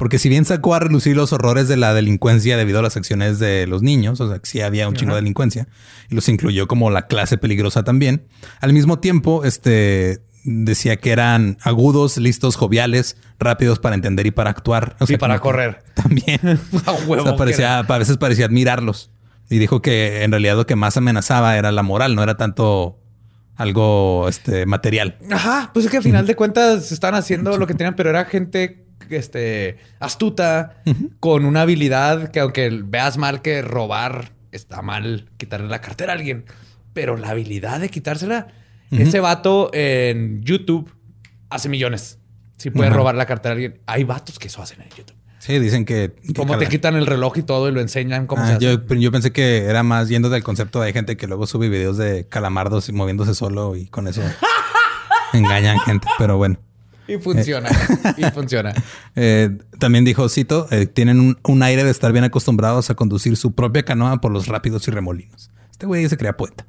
Speaker 2: Porque si bien sacó a relucir los horrores de la delincuencia debido a las acciones de los niños, o sea, que sí había un chingo de delincuencia, y los incluyó como la clase peligrosa también, al mismo tiempo, este decía que eran agudos, listos, joviales, rápidos para entender y para actuar. O sea,
Speaker 4: para correr.
Speaker 2: También.
Speaker 4: A huevo
Speaker 2: O sea, parecía, a veces parecía admirarlos. Y dijo que en realidad lo que más amenazaba era la moral, no era tanto algo este, material.
Speaker 4: Ajá, pues es que al final de cuentas están haciendo lo que tenían, pero era gente este, astuta, con una habilidad que aunque veas mal que robar, está mal quitarle la cartera a alguien, pero la habilidad de quitársela, ese vato en YouTube hace millones. Si puede robar la cartera a alguien, hay vatos que eso hacen en YouTube.
Speaker 2: Sí, dicen que... que
Speaker 4: Como te quitan el reloj y todo y lo enseñan cómo
Speaker 2: Ah,
Speaker 4: se hace.
Speaker 2: yo, yo pensé que era más yendo del concepto de hay gente que luego sube videos de calamardos y moviéndose solo y con eso engañan gente. Pero bueno.
Speaker 4: Y funciona. y funciona.
Speaker 2: Eh, también dijo, cito, eh, tienen un, un aire de estar bien acostumbrados a conducir su propia canoa por los rápidos y remolinos. Este güey se crea poeta.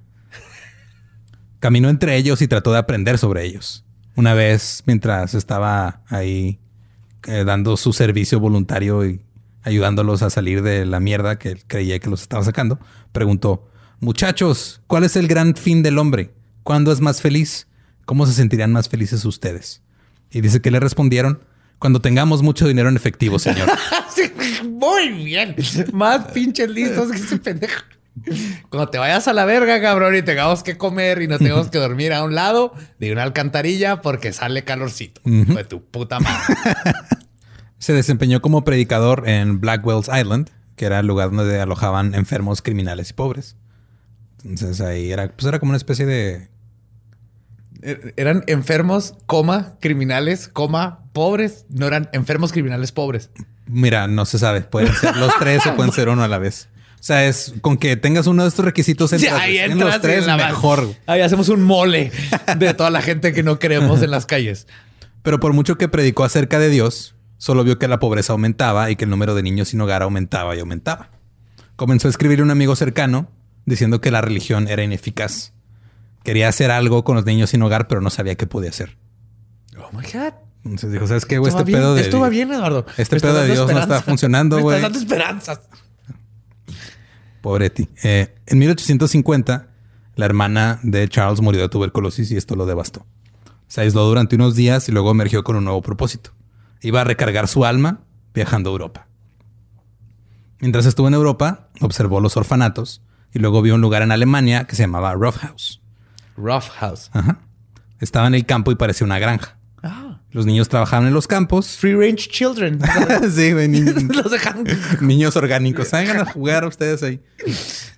Speaker 2: Caminó entre ellos y trató de aprender sobre ellos. Una vez, mientras estaba ahí eh, dando su servicio voluntario y ayudándolos a salir de la mierda que él creía que los estaba sacando, preguntó, muchachos, ¿cuál es el gran fin del hombre? ¿Cuándo es más feliz? ¿Cómo se sentirían más felices ustedes? Y dice que le respondieron, cuando tengamos mucho dinero en efectivo, señor.
Speaker 4: Sí, muy bien. Más pinches listos que ese pendejo. Cuando te vayas a la verga, cabrón, y tengamos que comer y no tengamos que dormir a un lado de una alcantarilla porque sale calorcito. De tu puta madre.
Speaker 2: Se desempeñó como predicador en Blackwell's Island, que era el lugar donde alojaban enfermos, criminales y pobres. Entonces ahí era, pues era como una especie de...
Speaker 4: Er- Eran enfermos, coma, criminales, coma, pobres. No eran enfermos criminales pobres.
Speaker 2: Mira, no se sabe. Pueden ser los tres o pueden ser uno a la vez. O sea, es con que tengas uno de estos requisitos entras,
Speaker 4: ahí
Speaker 2: en
Speaker 4: entras
Speaker 2: los tres
Speaker 4: en la
Speaker 2: mejor.
Speaker 4: Ahí hacemos un mole de toda la gente que no queremos en las calles.
Speaker 2: Pero por mucho que predicó acerca de Dios, solo vio que la pobreza aumentaba y que el número de niños sin hogar aumentaba y aumentaba. Comenzó a escribir un amigo cercano diciendo que la religión era ineficaz. Quería hacer algo con los niños sin hogar, pero no sabía qué podía hacer.
Speaker 4: Oh my God.
Speaker 2: Entonces dijo, ¿sabes qué? güey? Este
Speaker 4: bien.
Speaker 2: pedo de
Speaker 4: Esto va bien, Eduardo.
Speaker 2: Este pedo de Dios no está funcionando, güey.
Speaker 4: está dando esperanzas.
Speaker 2: Pobre ti. Eh, en 1850, la hermana de Charles murió de tuberculosis y esto lo devastó. Se aisló durante unos días y luego emergió con un nuevo propósito. Iba a recargar su alma viajando a Europa. Mientras estuvo en Europa, observó los orfanatos y luego vio un lugar en Alemania que se llamaba Rough House.
Speaker 4: Rough House.
Speaker 2: Ajá. Estaba en el campo y parecía una granja.
Speaker 4: Ah.
Speaker 2: Los niños trabajaban en los campos.
Speaker 4: Free range children.
Speaker 2: sí, ni-
Speaker 4: Los dejan.
Speaker 2: Niños orgánicos, vengan a jugar ustedes ahí.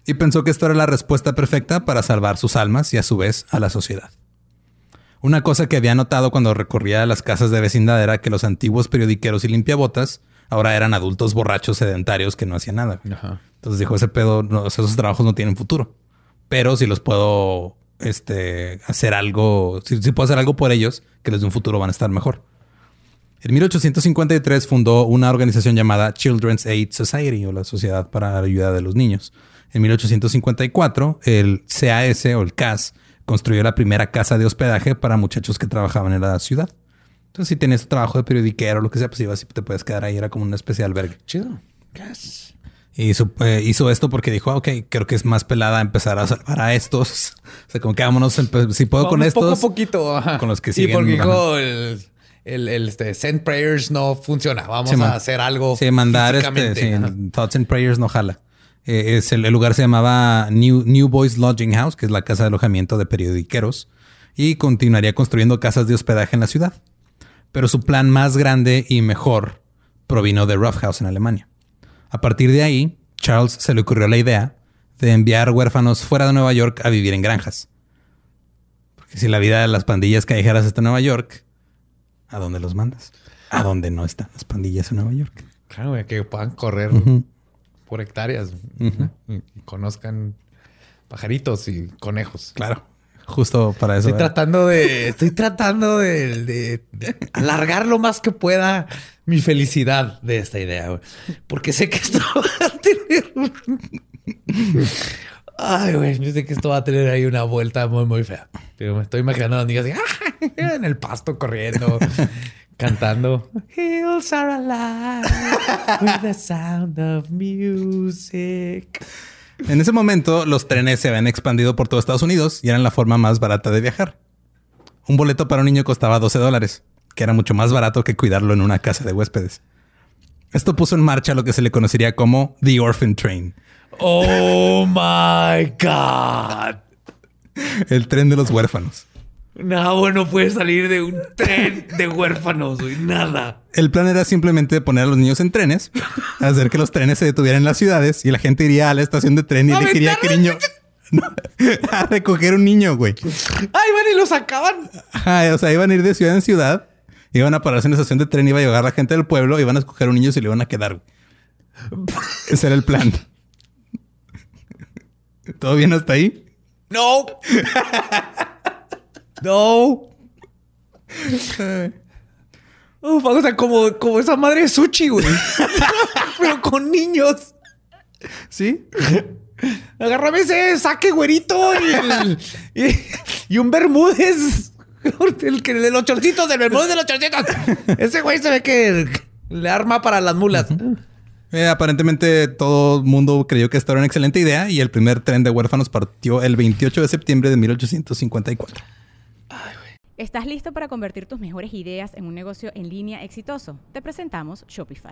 Speaker 2: Y pensó que esto era la respuesta perfecta para salvar sus almas y a su vez a la sociedad. Una cosa que había notado cuando recorría las casas de vecindad era que los antiguos periodiqueros y limpiabotas ahora eran adultos borrachos sedentarios que no hacían nada.
Speaker 4: Ajá.
Speaker 2: Entonces dijo, ese pedo, no, esos trabajos no tienen futuro. Pero si los puedo este, hacer algo, si, si puedo hacer algo por ellos, que les dé un futuro van a estar mejor. En 1853 fundó una organización llamada Children's Aid Society o la Sociedad para la Ayuda de los Niños. En 1854, el CAS o el CAS construyó la primera casa de hospedaje para muchachos que trabajaban en la ciudad. Entonces, si tenías trabajo de periodiquero o lo que sea, pues ibas y te puedes quedar ahí. Era como una especie de albergue.
Speaker 4: Chido. Yes.
Speaker 2: Y hizo, eh, hizo esto porque dijo, "Ah, ok, creo que es más pelada empezar a salvar a estos. O sea, como que vámonos, si puedo con estos.
Speaker 4: Poco a poquito. ajá.
Speaker 2: con los que
Speaker 4: Y
Speaker 2: siguen,
Speaker 4: porque
Speaker 2: ajá.
Speaker 4: dijo el, el, el, este, send prayers no funciona. Vamos
Speaker 2: Sí,
Speaker 4: a hacer algo.
Speaker 2: Sí, mandar este, sí, Thoughts and Prayers no jala. Eh, es el, el lugar se llamaba New, New Boys Lodging House, que es la casa de alojamiento de periodiqueros, y continuaría construyendo casas de hospedaje en la ciudad. Pero su plan más grande y mejor provino de Rough House en Alemania. A partir de ahí, Charles se le ocurrió la idea de enviar huérfanos fuera de Nueva York a vivir en granjas. Porque si la vida de las pandillas callejeras está en Nueva York, ¿a dónde los mandas? A dónde no están las pandillas en Nueva York.
Speaker 4: Claro, que puedan correr por hectáreas. Y conozcan pajaritos y conejos.
Speaker 2: Claro. Justo para eso.
Speaker 4: Estoy tratando de. Estoy tratando de, de- de alargar lo más que pueda mi felicidad de esta idea, güey. Porque sé que esto va a tener. Ay, güey, yo sé que esto va a tener ahí una vuelta muy, muy fea. Pero me estoy imaginando a las niñas así, ¡ah! en el pasto corriendo Cantando. Hills are alive with the sound of music.
Speaker 2: En ese momento, los trenes se habían expandido por todo Estados Unidos y eran la forma más barata de viajar. Un boleto para un niño costaba 12 dólares, que era mucho más barato que cuidarlo en una casa de huéspedes. Esto puso en marcha lo que se le conocería como The Orphan Train,
Speaker 4: Oh my God.
Speaker 2: el tren de los huérfanos.
Speaker 4: Nada bueno puede salir de un tren de huérfanos, güey. Nada.
Speaker 2: El plan era simplemente poner a los niños en trenes, hacer que los trenes se detuvieran en las ciudades y la gente iría a la estación de tren y elegiría qué niño. A recoger un niño, güey.
Speaker 4: Ay, bueno, y lo sacaban.
Speaker 2: Ajá, o sea, iban a ir de ciudad en ciudad, iban a pararse en la estación de tren, iba a llegar la gente del pueblo, iban a escoger un niño y se le iban a quedar. Ese era el plan. ¿Todo bien hasta ahí?
Speaker 4: No. no. Uf, o sea, como, como esa madre de sushi, güey. Pero con niños.
Speaker 2: ¿Sí?
Speaker 4: Agárrame ese saque güerito y, el- y, y un Bermúdez. El, que, de los chorcitos, del Bermúdez de los chorcitos. Ese güey se ve que le arma para las mulas.
Speaker 2: Eh, aparentemente todo el mundo creyó que esta era una excelente idea y el primer tren de huérfanos partió el 28 de septiembre de 1854.
Speaker 5: ¿Estás listo para convertir tus mejores ideas en un negocio en línea exitoso? Te presentamos Shopify.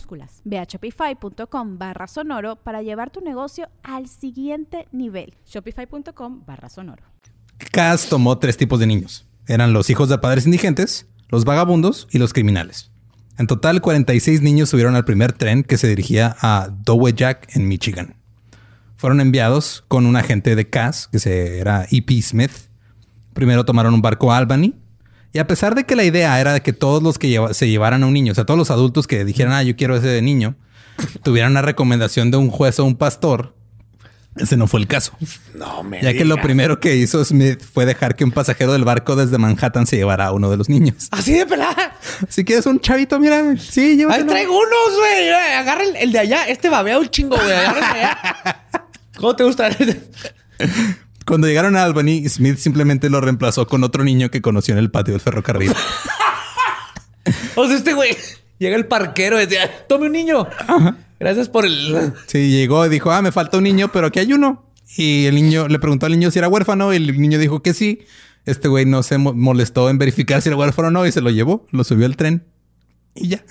Speaker 6: Ve a shopify.com barra sonoro para llevar tu negocio al siguiente nivel.
Speaker 5: Shopify.com barra sonoro.
Speaker 2: CAS tomó tres tipos de niños. Eran los hijos de padres indigentes, los vagabundos y los criminales. En total, 46 niños subieron al primer tren que se dirigía a Dowagiac, en Michigan. Fueron enviados con un agente de CAS, que se era E.P. Smith. Primero tomaron un barco a Albany. Y a pesar de que la idea era de que todos los que lleva- se llevaran a un niño, o sea, todos los adultos que dijeran, ah, yo quiero ese niño, tuvieran una recomendación de un juez o un pastor, ese no fue el caso.
Speaker 4: No me
Speaker 2: Ya que lo primero que hizo Smith fue dejar que un pasajero del barco desde Manhattan se llevara a uno de los niños.
Speaker 4: Así de pelada.
Speaker 2: Si quieres un chavito, mira, sí,
Speaker 4: Ahí
Speaker 2: llévatelo.
Speaker 4: traigo unos, güey. Agarra el, el de allá. Este babea un chingo, güey. Agarra el de allá. ¿Cómo te gusta?
Speaker 2: Cuando llegaron a Albany, Smith simplemente lo reemplazó con otro niño que conoció en el patio del ferrocarril.
Speaker 4: o sea, este güey llega el parquero y decía, tome un niño. Gracias por el.
Speaker 2: Sí, llegó y dijo, ah, me falta un niño, pero aquí hay uno. Y el niño le preguntó al niño si era huérfano y el niño dijo que sí. Este güey no se mo- molestó en verificar si era huérfano o no y se lo llevó, lo subió al tren y ya.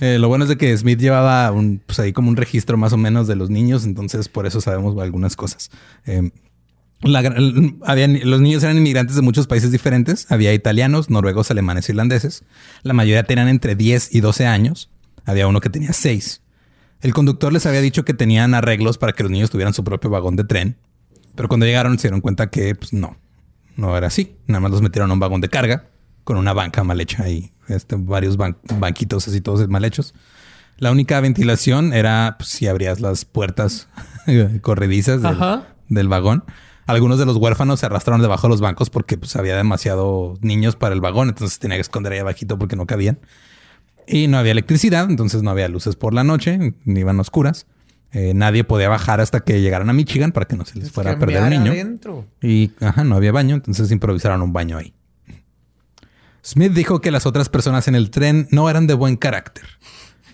Speaker 2: Eh, lo bueno es de que Smith llevaba un, pues ahí como un registro más o menos de los niños, entonces por eso sabemos algunas cosas. Habían- los niños eran inmigrantes de muchos países diferentes. Había italianos, noruegos, alemanes, irlandeses. La mayoría tenían entre 10 y 12 años. Había uno que tenía 6. El conductor les había dicho que tenían arreglos para que los niños tuvieran su propio vagón de tren. Pero cuando llegaron se dieron cuenta que pues, no, no era así. Nada más los metieron a un vagón de carga con una banca mal hecha y este, varios ban- banquitos así todos mal hechos. La única ventilación era pues, si abrías las puertas corredizas del, vagón. Algunos de los huérfanos se arrastraron debajo de los bancos porque pues, había demasiado niños para el vagón, entonces tenía que esconder ahí abajito porque no cabían. Y no había electricidad, entonces no había luces por la noche, ni iban oscuras. Eh, nadie podía bajar hasta que llegaran a Michigan para que no se les fuera a perder un niño.
Speaker 4: Adentro.
Speaker 2: Y ajá, no había baño, entonces improvisaron un baño ahí. Smith dijo que las otras personas en el tren no eran de buen carácter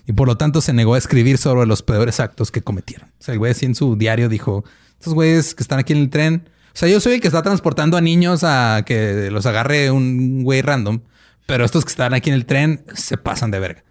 Speaker 2: y por lo tanto se negó a escribir sobre los peores actos que cometieron. O sea, el güey así en su diario dijo, estos güeyes que están aquí en el tren, o sea, yo soy el que está transportando a niños a que los agarre un güey random, pero estos que están aquí en el tren se pasan de verga.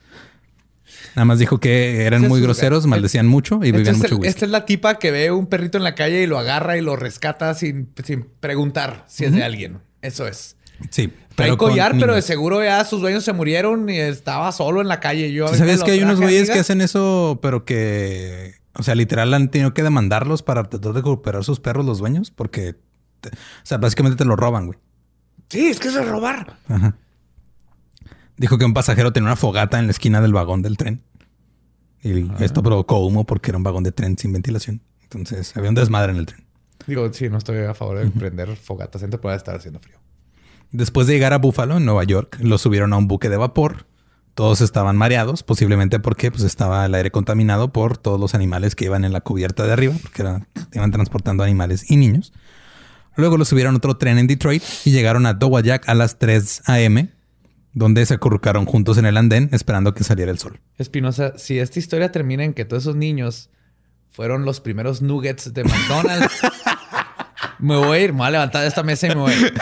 Speaker 2: Nada más dijo que eran muy groseros, maldecían mucho y
Speaker 4: Este es
Speaker 2: mucho whisky.
Speaker 4: esta es la tipa que ve un perrito en la calle y lo agarra y lo rescata sin, sin preguntar si es de alguien. Eso es.
Speaker 2: Sí.
Speaker 4: Trae
Speaker 2: con
Speaker 4: collar, pero de seguro ya sus dueños se murieron y estaba solo en la calle. Yo veces
Speaker 2: ¿Sabías que hay unos güeyes que hacen eso, pero que, o sea, literal han tenido que demandarlos para tratar de recuperar sus perros los dueños? Porque, te- o sea, básicamente te lo roban, güey.
Speaker 4: Sí, es que eso es robar.
Speaker 2: Ajá. Dijo que un pasajero tenía una fogata en la esquina del vagón del tren. Y esto provocó humo porque era un vagón de tren sin ventilación. Entonces había un desmadre en el tren.
Speaker 4: Digo, sí, no estoy a favor de prender fogatas. Gente puede estar haciendo frío.
Speaker 2: Después de llegar a Buffalo, en Nueva York, los subieron a un buque de vapor. Todos estaban mareados, posiblemente porque pues, estaba el aire contaminado por todos los animales que iban en la cubierta de arriba, porque iban transportando animales y niños. Luego los subieron a otro tren en Detroit y llegaron a Dowayak a las 3 a.m., donde se acurrucaron juntos en el andén esperando que saliera el sol.
Speaker 4: Espinosa, si esta historia termina en que todos esos niños fueron los primeros nuggets de McDonald's, me voy a ir, me voy a levantar de esta mesa y me voy a ir.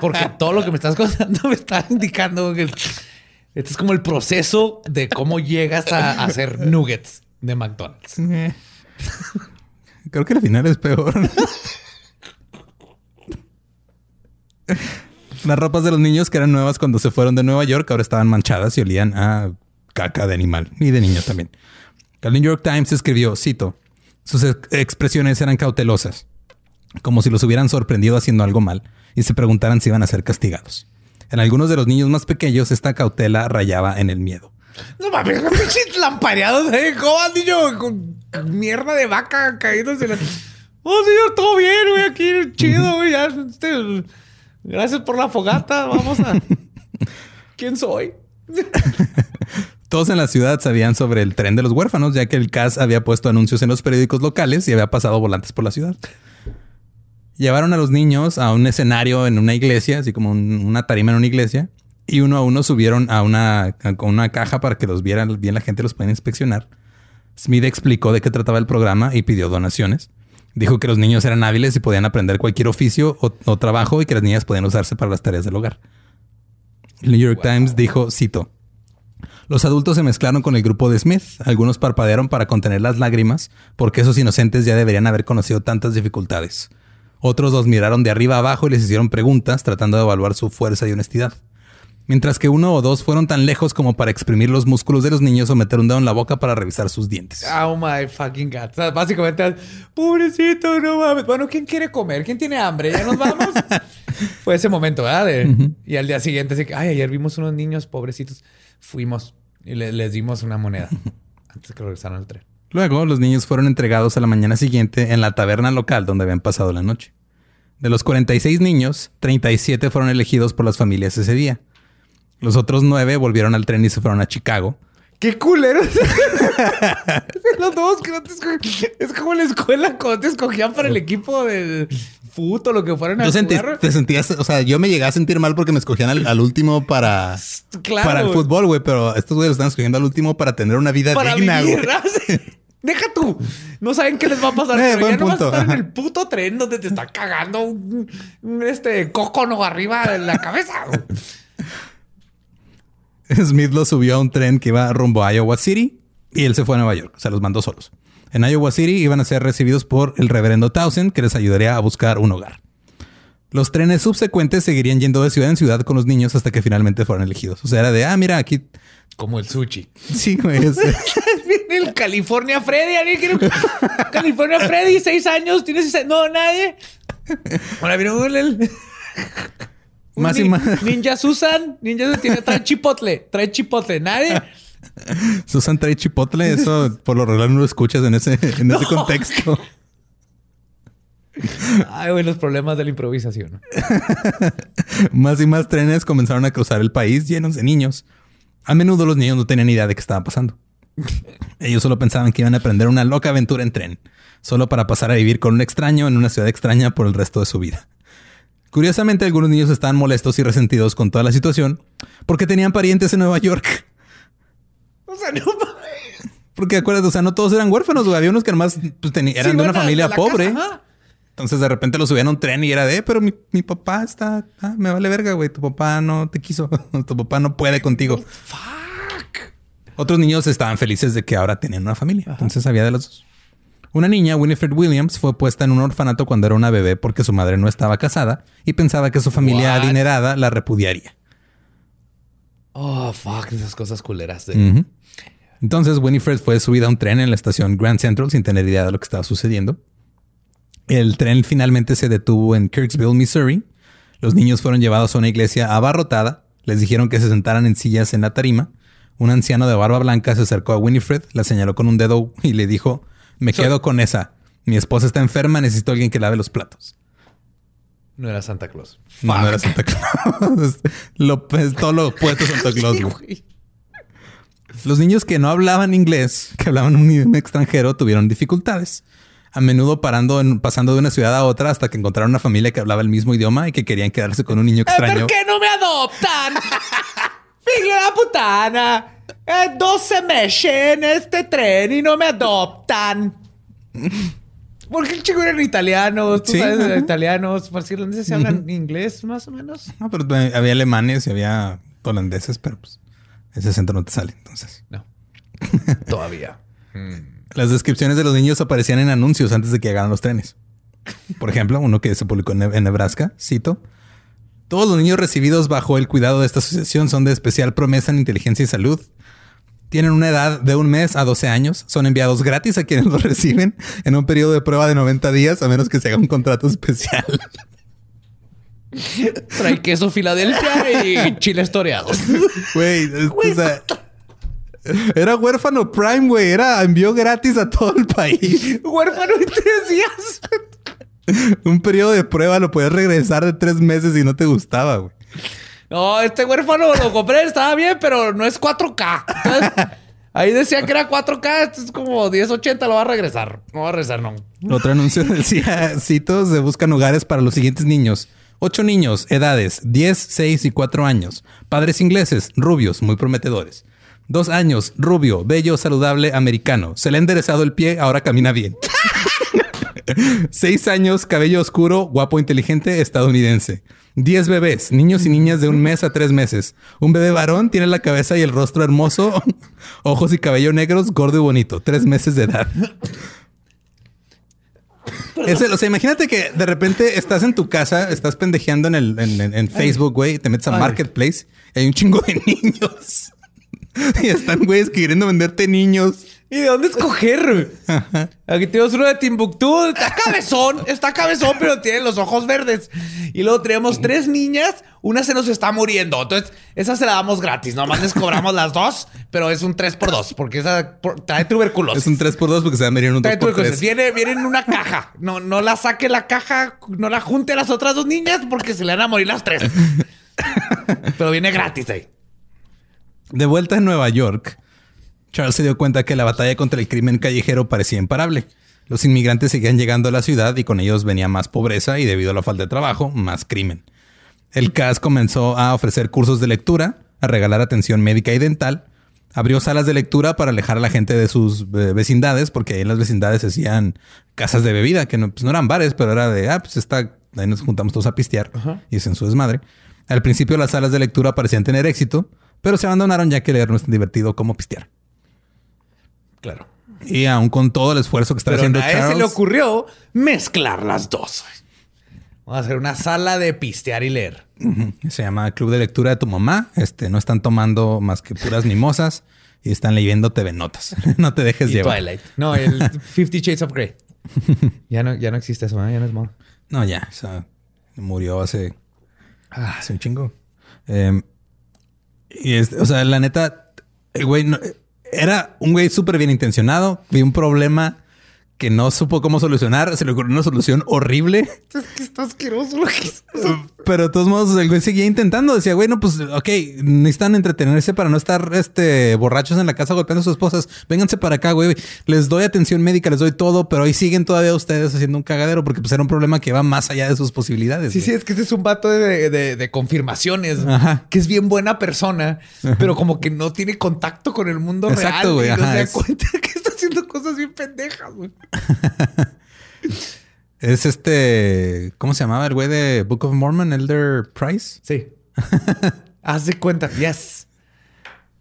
Speaker 4: Porque todo lo que me estás contando me está indicando que este es como el proceso de cómo llegas a hacer nuggets de McDonald's.
Speaker 2: Creo que el final es peor. Las ropas de los niños que eran nuevas cuando se fueron de Nueva York ahora estaban manchadas y olían a caca de animal y de niño también. El New York Times escribió, cito, sus ex- expresiones eran cautelosas, como si los hubieran sorprendido haciendo algo mal y se preguntaran si iban a ser castigados. En algunos de los niños más pequeños esta cautela rayaba en el miedo.
Speaker 4: No mames, pinches lampareados. ¿Cómo vas, niño? Con mierda de vaca caídos en la... Oh, señor, todo bien, güey. Aquí chido, güey. ya, este, Gracias por la fogata. Vamos a... ¿Quién soy?
Speaker 2: Todos en la ciudad sabían sobre el tren de los huérfanos, ya que el CAS había puesto anuncios en los periódicos locales y había pasado volantes por la ciudad. Llevaron a los niños a un escenario en una iglesia, así como un- una tarima en una iglesia, y uno a uno subieron a una, a una caja para que los vieran bien la gente los pueden inspeccionar. Smith explicó de qué trataba el programa y pidió donaciones. Dijo que los niños eran hábiles y podían aprender cualquier oficio o, o trabajo y que las niñas podían usarse para las tareas del hogar. El New York Times dijo, cito, los adultos se mezclaron con el grupo de Smith. Algunos parpadearon para contener las lágrimas, porque esos inocentes ya deberían haber conocido tantas dificultades. Otros los miraron de arriba abajo y les hicieron preguntas, tratando de evaluar su fuerza y honestidad. Mientras que uno o dos fueron tan lejos como para exprimir los músculos de los niños o meter un dedo en la boca para revisar sus dientes.
Speaker 4: Oh my fucking God. O sea, básicamente, pobrecito, no mames. Bueno, ¿quién quiere comer? ¿Quién tiene hambre? ¿Ya nos vamos? Fue ese momento, ¿verdad? De- Y al día siguiente, así que, ay, ayer vimos unos niños pobrecitos. Fuimos y le- les dimos una moneda antes que regresaran al tren.
Speaker 2: Luego, los niños fueron entregados a la mañana siguiente en la taberna local donde habían pasado la noche. De los 46 niños, 37 fueron elegidos por las familias ese día. Los otros nueve volvieron al tren y se fueron a Chicago.
Speaker 4: ¡Qué culeros! Los dos que no te escogían. Es como la escuela cuando te escogían para el equipo del fútbol o lo que fueran a jugar.
Speaker 2: te sentías, o sea, yo me llegué a sentir mal porque me escogían al, al último para,
Speaker 4: Claro,
Speaker 2: para el fútbol, güey, pero estos güeyes lo están escogiendo al último para tener una vida
Speaker 4: para
Speaker 2: digna, güey.
Speaker 4: Deja tú. No saben qué les va a pasar.
Speaker 2: Eh,
Speaker 4: pero
Speaker 2: buen
Speaker 4: ya no vas a
Speaker 2: punto,
Speaker 4: estar en el puto tren donde te está cagando un, un, este cócono arriba de la cabeza.
Speaker 2: Smith los subió a un tren que iba rumbo a Iowa City y él se fue a Nueva York. Se los mandó solos. En Iowa City iban a ser recibidos por el reverendo Townsend, que les ayudaría a buscar un hogar. Los trenes subsecuentes seguirían yendo de ciudad en ciudad con los niños hasta que finalmente fueron elegidos. O sea, era de, ah, mira, aquí...
Speaker 4: Como el sushi.
Speaker 2: Sí, güey. es-
Speaker 4: el California Freddy. ¿alguien quiere un- California Freddy, seis años. ¿Tienes seis? No, nadie. Ahora viene un- el...
Speaker 2: Más y más.
Speaker 4: Ninja Susan. Ninja Susan tiene, trae chipotle. Trae chipotle. Nadie.
Speaker 2: Susan trae chipotle. Eso por lo regular no lo escuchas en ese, en ese contexto.
Speaker 4: Ay, güey, los problemas de la improvisación.
Speaker 2: Más y más trenes comenzaron a cruzar el país llenos de niños. A menudo los niños no tenían idea de qué estaba pasando. Ellos solo pensaban que iban a aprender una loca aventura en tren, solo para pasar a vivir con un extraño en una ciudad extraña por el resto de su vida. Curiosamente, algunos niños estaban molestos y resentidos con toda la situación porque tenían parientes en Nueva York.
Speaker 4: O sea, no.
Speaker 2: Porque acuérdate, o sea, no todos eran huérfanos, güey. Había unos que además pues, eran
Speaker 4: Sí,
Speaker 2: de una familia pobre.
Speaker 4: casa.
Speaker 2: Entonces de repente lo subían a un tren y era de, "Eh, pero mi, mi papá está, ah, me vale verga, güey. Tu papá no te quiso, tu papá no puede contigo.
Speaker 4: Fuck.
Speaker 2: Otros niños estaban felices de que ahora tenían una familia. Entonces había de los dos. Una niña, Winifred Williams, fue puesta en un orfanato cuando era una bebé porque su madre no estaba casada y pensaba que su familia
Speaker 4: What?
Speaker 2: adinerada la repudiaría.
Speaker 4: Oh, fuck, esas cosas culeras. de-.
Speaker 2: Entonces Winifred fue subida a un tren en la estación Grand Central sin tener idea de lo que estaba sucediendo. El tren finalmente se detuvo en Kirksville, Missouri. Los niños fueron llevados a una iglesia abarrotada. Les dijeron que se sentaran en sillas en la tarima. Un anciano de barba blanca se acercó a Winifred, la señaló con un dedo y le dijo, me quedo con esa. Mi esposa está enferma, necesito a alguien que lave los platos.
Speaker 4: No era Santa Claus.
Speaker 2: No, no era Santa Claus. lo, todo lo opuesto a Santa Claus. Güey. Los niños que no hablaban inglés, que hablaban un idioma extranjero, tuvieron dificultades. A menudo parando en- pasando de una ciudad a otra hasta que encontraron una familia que hablaba el mismo idioma y que querían quedarse con un niño extraño.
Speaker 3: ¿Por qué no me adoptan? ¡Figlio de la putana! Eh, 12 meses en este tren y no me adoptan.
Speaker 4: Porque el chico eran italianos, tú
Speaker 2: Sí,
Speaker 4: sabes,
Speaker 2: ajá.
Speaker 4: italianos, los irlandeses se hablan inglés más o menos.
Speaker 2: No, pero eh, había alemanes y había holandeses, pero pues ese acento no te sale. Entonces,
Speaker 4: No. Todavía.
Speaker 2: las descripciones de los niños aparecían en anuncios antes de que llegaran los trenes. Por ejemplo, uno que se publicó en Nebraska, cito. Todos los niños recibidos bajo el cuidado de esta asociación son de especial promesa en inteligencia y salud. Tienen una edad de un mes a 12 años. Son enviados gratis a quienes los reciben en un periodo de prueba de 90 días, a menos que se haga un contrato especial.
Speaker 4: Trae queso Filadelfia y chiles toreados.
Speaker 2: Güey, o sea, era huérfano Prime, güey. Era envío gratis a todo el país.
Speaker 3: Huérfano en tres días.
Speaker 2: Un periodo de prueba lo puedes regresar de tres meses y no te gustaba, güey.
Speaker 3: No, este huérfano lo compré, estaba bien, pero no es 4K. Entonces, ahí decía que era 4K, esto es como 1080, lo va a regresar. No va a regresar, no.
Speaker 2: Otro anuncio decía, citos, se buscan hogares para los siguientes niños. Ocho niños, edades 10, 6 y 4 años. Padres ingleses, rubios, muy prometedores. Dos años, rubio, bello, saludable, americano. Se le ha enderezado el pie, ahora camina bien. Seis años, cabello oscuro, guapo, inteligente, estadounidense. Diez bebés, niños y niñas de un mes a tres meses. Un bebé varón tiene la cabeza y el rostro hermoso, ojos y cabello negros, gordo y bonito. Tres meses de edad. Es el- o sea, imagínate que de repente estás en tu casa, estás pendejeando en, el, en, en- en Facebook, güey, te metes a Marketplace y hay un chingo de niños. y están güeyes queriendo venderte niños.
Speaker 3: ¿Y de dónde escoger? Aquí tenemos uno de Timbuktu. Está cabezón, está cabezón, pero tiene los ojos verdes. Y luego tenemos tres niñas. Una se nos está muriendo. Entonces, esa se la damos gratis. Nomás les cobramos las dos, pero es un 3 por 2 porque esa por- trae tuberculosis.
Speaker 2: Es un 3x2 porque se van a venir en un
Speaker 3: Trae
Speaker 2: 2x3.
Speaker 3: tuberculosis. Viene, viene en una caja. No, no la saque la caja, no la junte a las otras dos niñas porque se le van a morir las tres. pero viene gratis ahí.
Speaker 2: De vuelta en Nueva York, Charles se dio cuenta que la batalla contra el crimen callejero parecía imparable. Los inmigrantes seguían llegando a la ciudad y con ellos venía más pobreza y debido a la falta de trabajo, más crimen. El CAS comenzó a ofrecer cursos de lectura, a regalar atención médica y dental, abrió salas de lectura para alejar a la gente de sus eh, vecindades, porque ahí en las vecindades se hacían casas de bebida, que no, pues no eran bares, pero era de, ah, pues está, ahí nos juntamos todos a pistear y es en su desmadre. Al principio las salas de lectura parecían tener éxito, pero se abandonaron ya que leer no es tan divertido como pistear.
Speaker 4: Claro.
Speaker 2: Y aún con todo el esfuerzo que está
Speaker 3: Pero
Speaker 2: haciendo
Speaker 3: a ese
Speaker 2: Charles,
Speaker 3: le ocurrió mezclar las dos. Vamos a hacer una sala de pistear y leer.
Speaker 2: Se llama Club de Lectura de tu mamá. Este, no están tomando más que puras mimosas y están leyendo TV Notas. no te dejes
Speaker 3: Y
Speaker 2: llevar.
Speaker 3: Twilight. No, el Fifty Shades of Grey.
Speaker 4: Ya no, ya no existe eso, ¿eh? ya no es moda.
Speaker 2: No, ya. O sea, murió hace, hace un chingo. Eh, y es, o sea, la neta, el güey no- era un güey súper bien intencionado. Vi un problema que no supo cómo solucionar. Se le ocurrió una solución horrible.
Speaker 3: Es que está asqueroso lo que es.
Speaker 2: Pero de todos modos, el güey seguía intentando. Decía, güey, no, pues, ok, necesitan entretenerse para no estar este, borrachos en la casa golpeando a sus esposas. Vénganse para acá, güey. Les doy atención médica, les doy todo, pero ahí siguen todavía ustedes haciendo un cagadero porque pues era un problema que va más allá de sus posibilidades.
Speaker 4: Sí,
Speaker 2: güey.
Speaker 4: sí, es que este es un vato de, de- de confirmaciones.
Speaker 2: Ajá.
Speaker 4: Que es bien buena persona, pero como que no tiene contacto con el mundo
Speaker 2: Exacto,
Speaker 4: real.
Speaker 2: güey,
Speaker 4: y no
Speaker 2: ajá,
Speaker 4: se da
Speaker 2: es-
Speaker 4: cuenta que está haciendo cosas bien pendejas, güey.
Speaker 2: Es este, ¿cómo se llamaba el güey de Book of Mormon? Elder Price.
Speaker 4: Sí. Haz de cuenta, yes.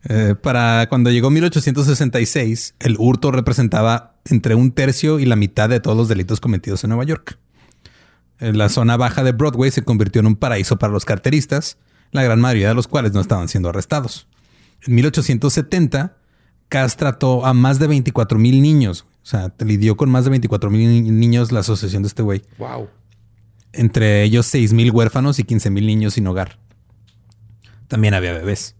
Speaker 2: Eh, para cuando llegó 1866, el hurto representaba entre un tercio y la mitad de todos los delitos cometidos en Nueva York. En la zona baja de Broadway se convirtió en un paraíso para los carteristas, la gran mayoría de los cuales no estaban siendo arrestados. En 1870, Cass trató a más de 24 mil niños. O sea, lidió con más de 24 mil niños la asociación de este güey.
Speaker 4: Wow.
Speaker 2: Entre ellos 6 mil huérfanos y 15 mil niños sin hogar. También había bebés.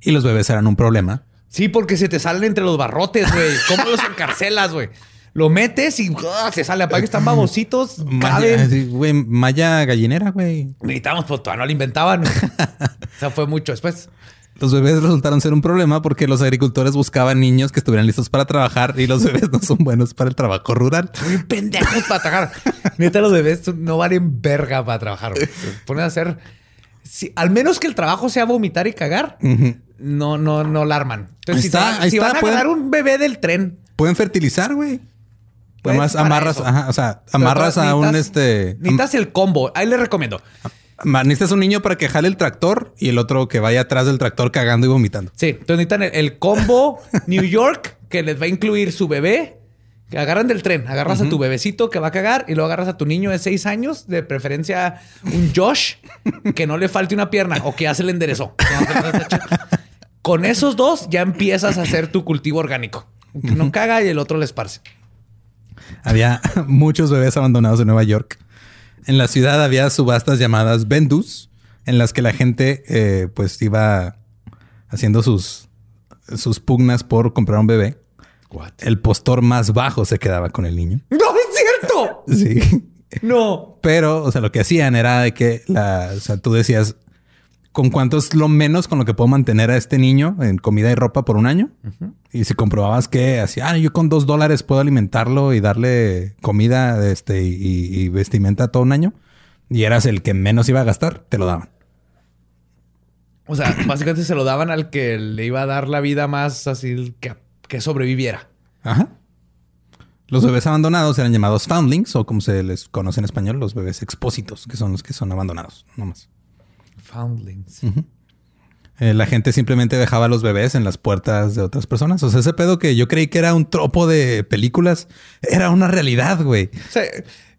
Speaker 2: Y los bebés eran un problema.
Speaker 4: Sí, porque se te salen entre los barrotes, güey. ¿Cómo los encarcelas, güey? Lo metes y ¡ah! se sale. Aparte están babositos.
Speaker 2: Maya, güey, malla gallinera, güey.
Speaker 4: Necesitamos, pues todavía no lo inventaban. o sea, fue mucho después.
Speaker 2: Los bebés resultaron ser un problema porque los agricultores buscaban niños que estuvieran listos para trabajar y los bebés no son buenos para el trabajo rural.
Speaker 4: Muy pendejos para trabajar. Neta, los bebés no valen verga para trabajar. Se ponen a hacer. Si, al menos que el trabajo sea vomitar y cagar, no, no, no la arman. Entonces,
Speaker 2: Ahí
Speaker 4: si,
Speaker 2: está,
Speaker 4: te-
Speaker 2: ahí
Speaker 4: si
Speaker 2: está,
Speaker 4: van a
Speaker 2: pueden-
Speaker 4: agarrar un bebé del tren,
Speaker 2: Pueden fertilizar, güey. Además, amarras, ajá, o sea, amarras a un este.
Speaker 4: Necesitas el combo. Ahí les recomiendo.
Speaker 2: Necesitas un niño para que jale el tractor y el otro que vaya atrás del tractor cagando y vomitando.
Speaker 4: Sí, entonces necesitan el, el combo New York que les va a incluir su bebé. Que agarran del tren, agarras a tu bebecito que va a cagar y luego agarras a tu niño de seis años, de preferencia un Josh, que no le falte una pierna o que ya se le enderezó. Con esos dos ya empiezas a hacer tu cultivo orgánico. Que no caga y el otro le esparce.
Speaker 2: Había muchos bebés abandonados en Nueva York. En la ciudad había subastas llamadas vendus, en las que la gente eh, pues iba haciendo sus, sus pugnas por comprar un bebé. El postor más bajo se quedaba con el niño.
Speaker 4: ¡No es cierto!
Speaker 2: Sí.
Speaker 4: No.
Speaker 2: Pero, o sea, lo que hacían era de que la, o sea, tú decías, ¿con cuánto es lo menos con lo que puedo mantener a este niño en comida y ropa por un año? Y si comprobabas que así, ah, yo con dos dólares puedo alimentarlo y darle comida este, y, y vestimenta todo un año, y eras el que menos iba a gastar, te lo daban.
Speaker 4: O sea, básicamente se lo daban al que le iba a dar la vida más así que, que sobreviviera.
Speaker 2: Ajá. Los bebés abandonados eran llamados foundlings, o como se les conoce en español, los bebés expósitos, que son los que son abandonados, no más.
Speaker 4: Foundlings.
Speaker 2: Eh, la gente simplemente dejaba a los bebés en las puertas de otras personas. O sea, ese pedo que yo creí que era un tropo de películas era una realidad, güey.
Speaker 4: O sea,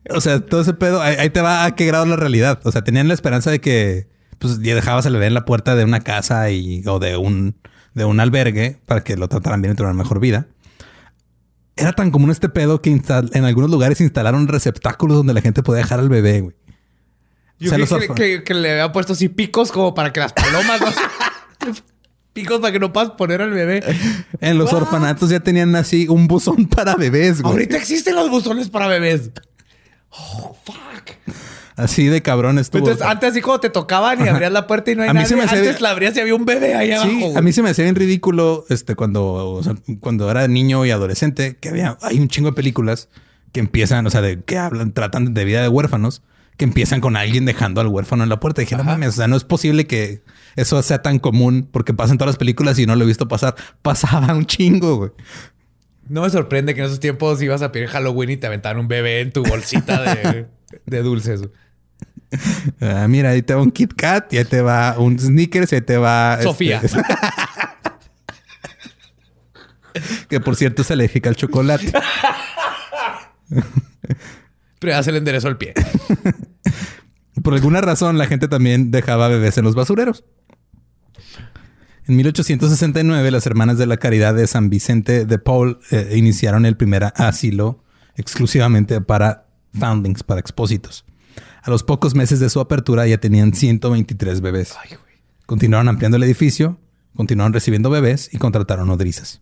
Speaker 2: O sea, todo ese pedo, ahí, ahí te va a qué grado la realidad. O sea, tenían la esperanza de que pues ya dejabas al bebé en la puerta de una casa y, o de un, de un albergue para que lo trataran bien y tuvieran mejor vida. Era tan común este pedo que en algunos lugares instalaron receptáculos donde la gente podía dejar al bebé, güey.
Speaker 4: Yo
Speaker 2: Se
Speaker 4: que,
Speaker 2: orfa-
Speaker 4: que- que le había puesto así picos como para que las palomas no Picos para que no puedas poner al bebé.
Speaker 2: En los orfanatos ya tenían así un buzón para bebés, güey.
Speaker 4: Ahorita existen los buzones para bebés. Oh, fuck.
Speaker 2: Así de cabrón estuvo.
Speaker 4: Entonces, antes así como te tocaban y abrías la puerta y no hay
Speaker 2: A mí
Speaker 4: nadie.
Speaker 2: se me
Speaker 4: antes la abrías y había un bebé ahí abajo.
Speaker 2: Sí, a mí se me hacía bien ridículo este, cuando, o sea, cuando era niño y adolescente, que había, hay un chingo de películas que empiezan, o sea, de que hablan, tratan de vida de huérfanos, que empiezan con alguien dejando al huérfano en la puerta. Y dije, no mames, o sea, no es posible que eso sea tan común porque pasan todas las películas y no lo he visto pasar. Pasaba un chingo, güey.
Speaker 4: No me sorprende que en esos tiempos ibas a pedir Halloween y te aventaban un bebé en tu bolsita de, de dulces.
Speaker 2: Ah, mira, ahí te va un Kit Kat y ahí te va un Snickers y ahí te va... este,
Speaker 4: Sofía.
Speaker 2: que por cierto es alérgica al chocolate.
Speaker 4: Pero ya se le enderezó el pie.
Speaker 2: Por alguna razón, la gente también dejaba bebés en los basureros. En 1869, las Hermanas de la Caridad de San Vicente de Paul eh, iniciaron el primer asilo exclusivamente para foundlings, para expósitos. A los pocos meses de su apertura ya tenían 123 bebés. Continuaron ampliando el edificio, continuaron recibiendo bebés y contrataron nodrizas.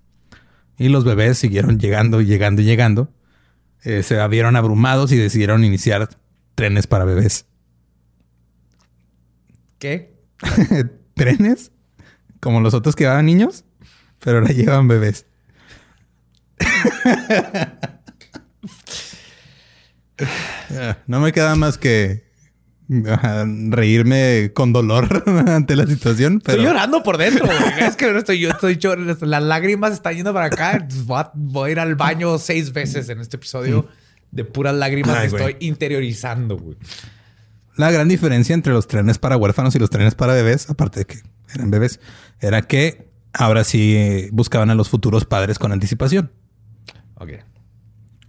Speaker 2: Y los bebés siguieron llegando y llegando y llegando. Eh, se vieron abrumados y decidieron iniciar trenes para bebés.
Speaker 4: ¿Qué?
Speaker 2: trenes como los otros que llevaban niños, pero ahora llevan bebés. No me queda más que reírme con dolor ante la situación, pero
Speaker 4: Estoy llorando por dentro. güey. Es que no estoy yo, estoy llorando. Las lágrimas están yendo para acá. Voy a, voy a ir al baño seis veces en este episodio de puras lágrimas
Speaker 2: Ay,
Speaker 4: que
Speaker 2: güey.
Speaker 4: estoy interiorizando, güey.
Speaker 2: La gran diferencia entre los trenes para huérfanos y los trenes para bebés, aparte de que eran bebés, era que ahora sí eh, buscaban a los futuros padres con anticipación.
Speaker 4: Ok.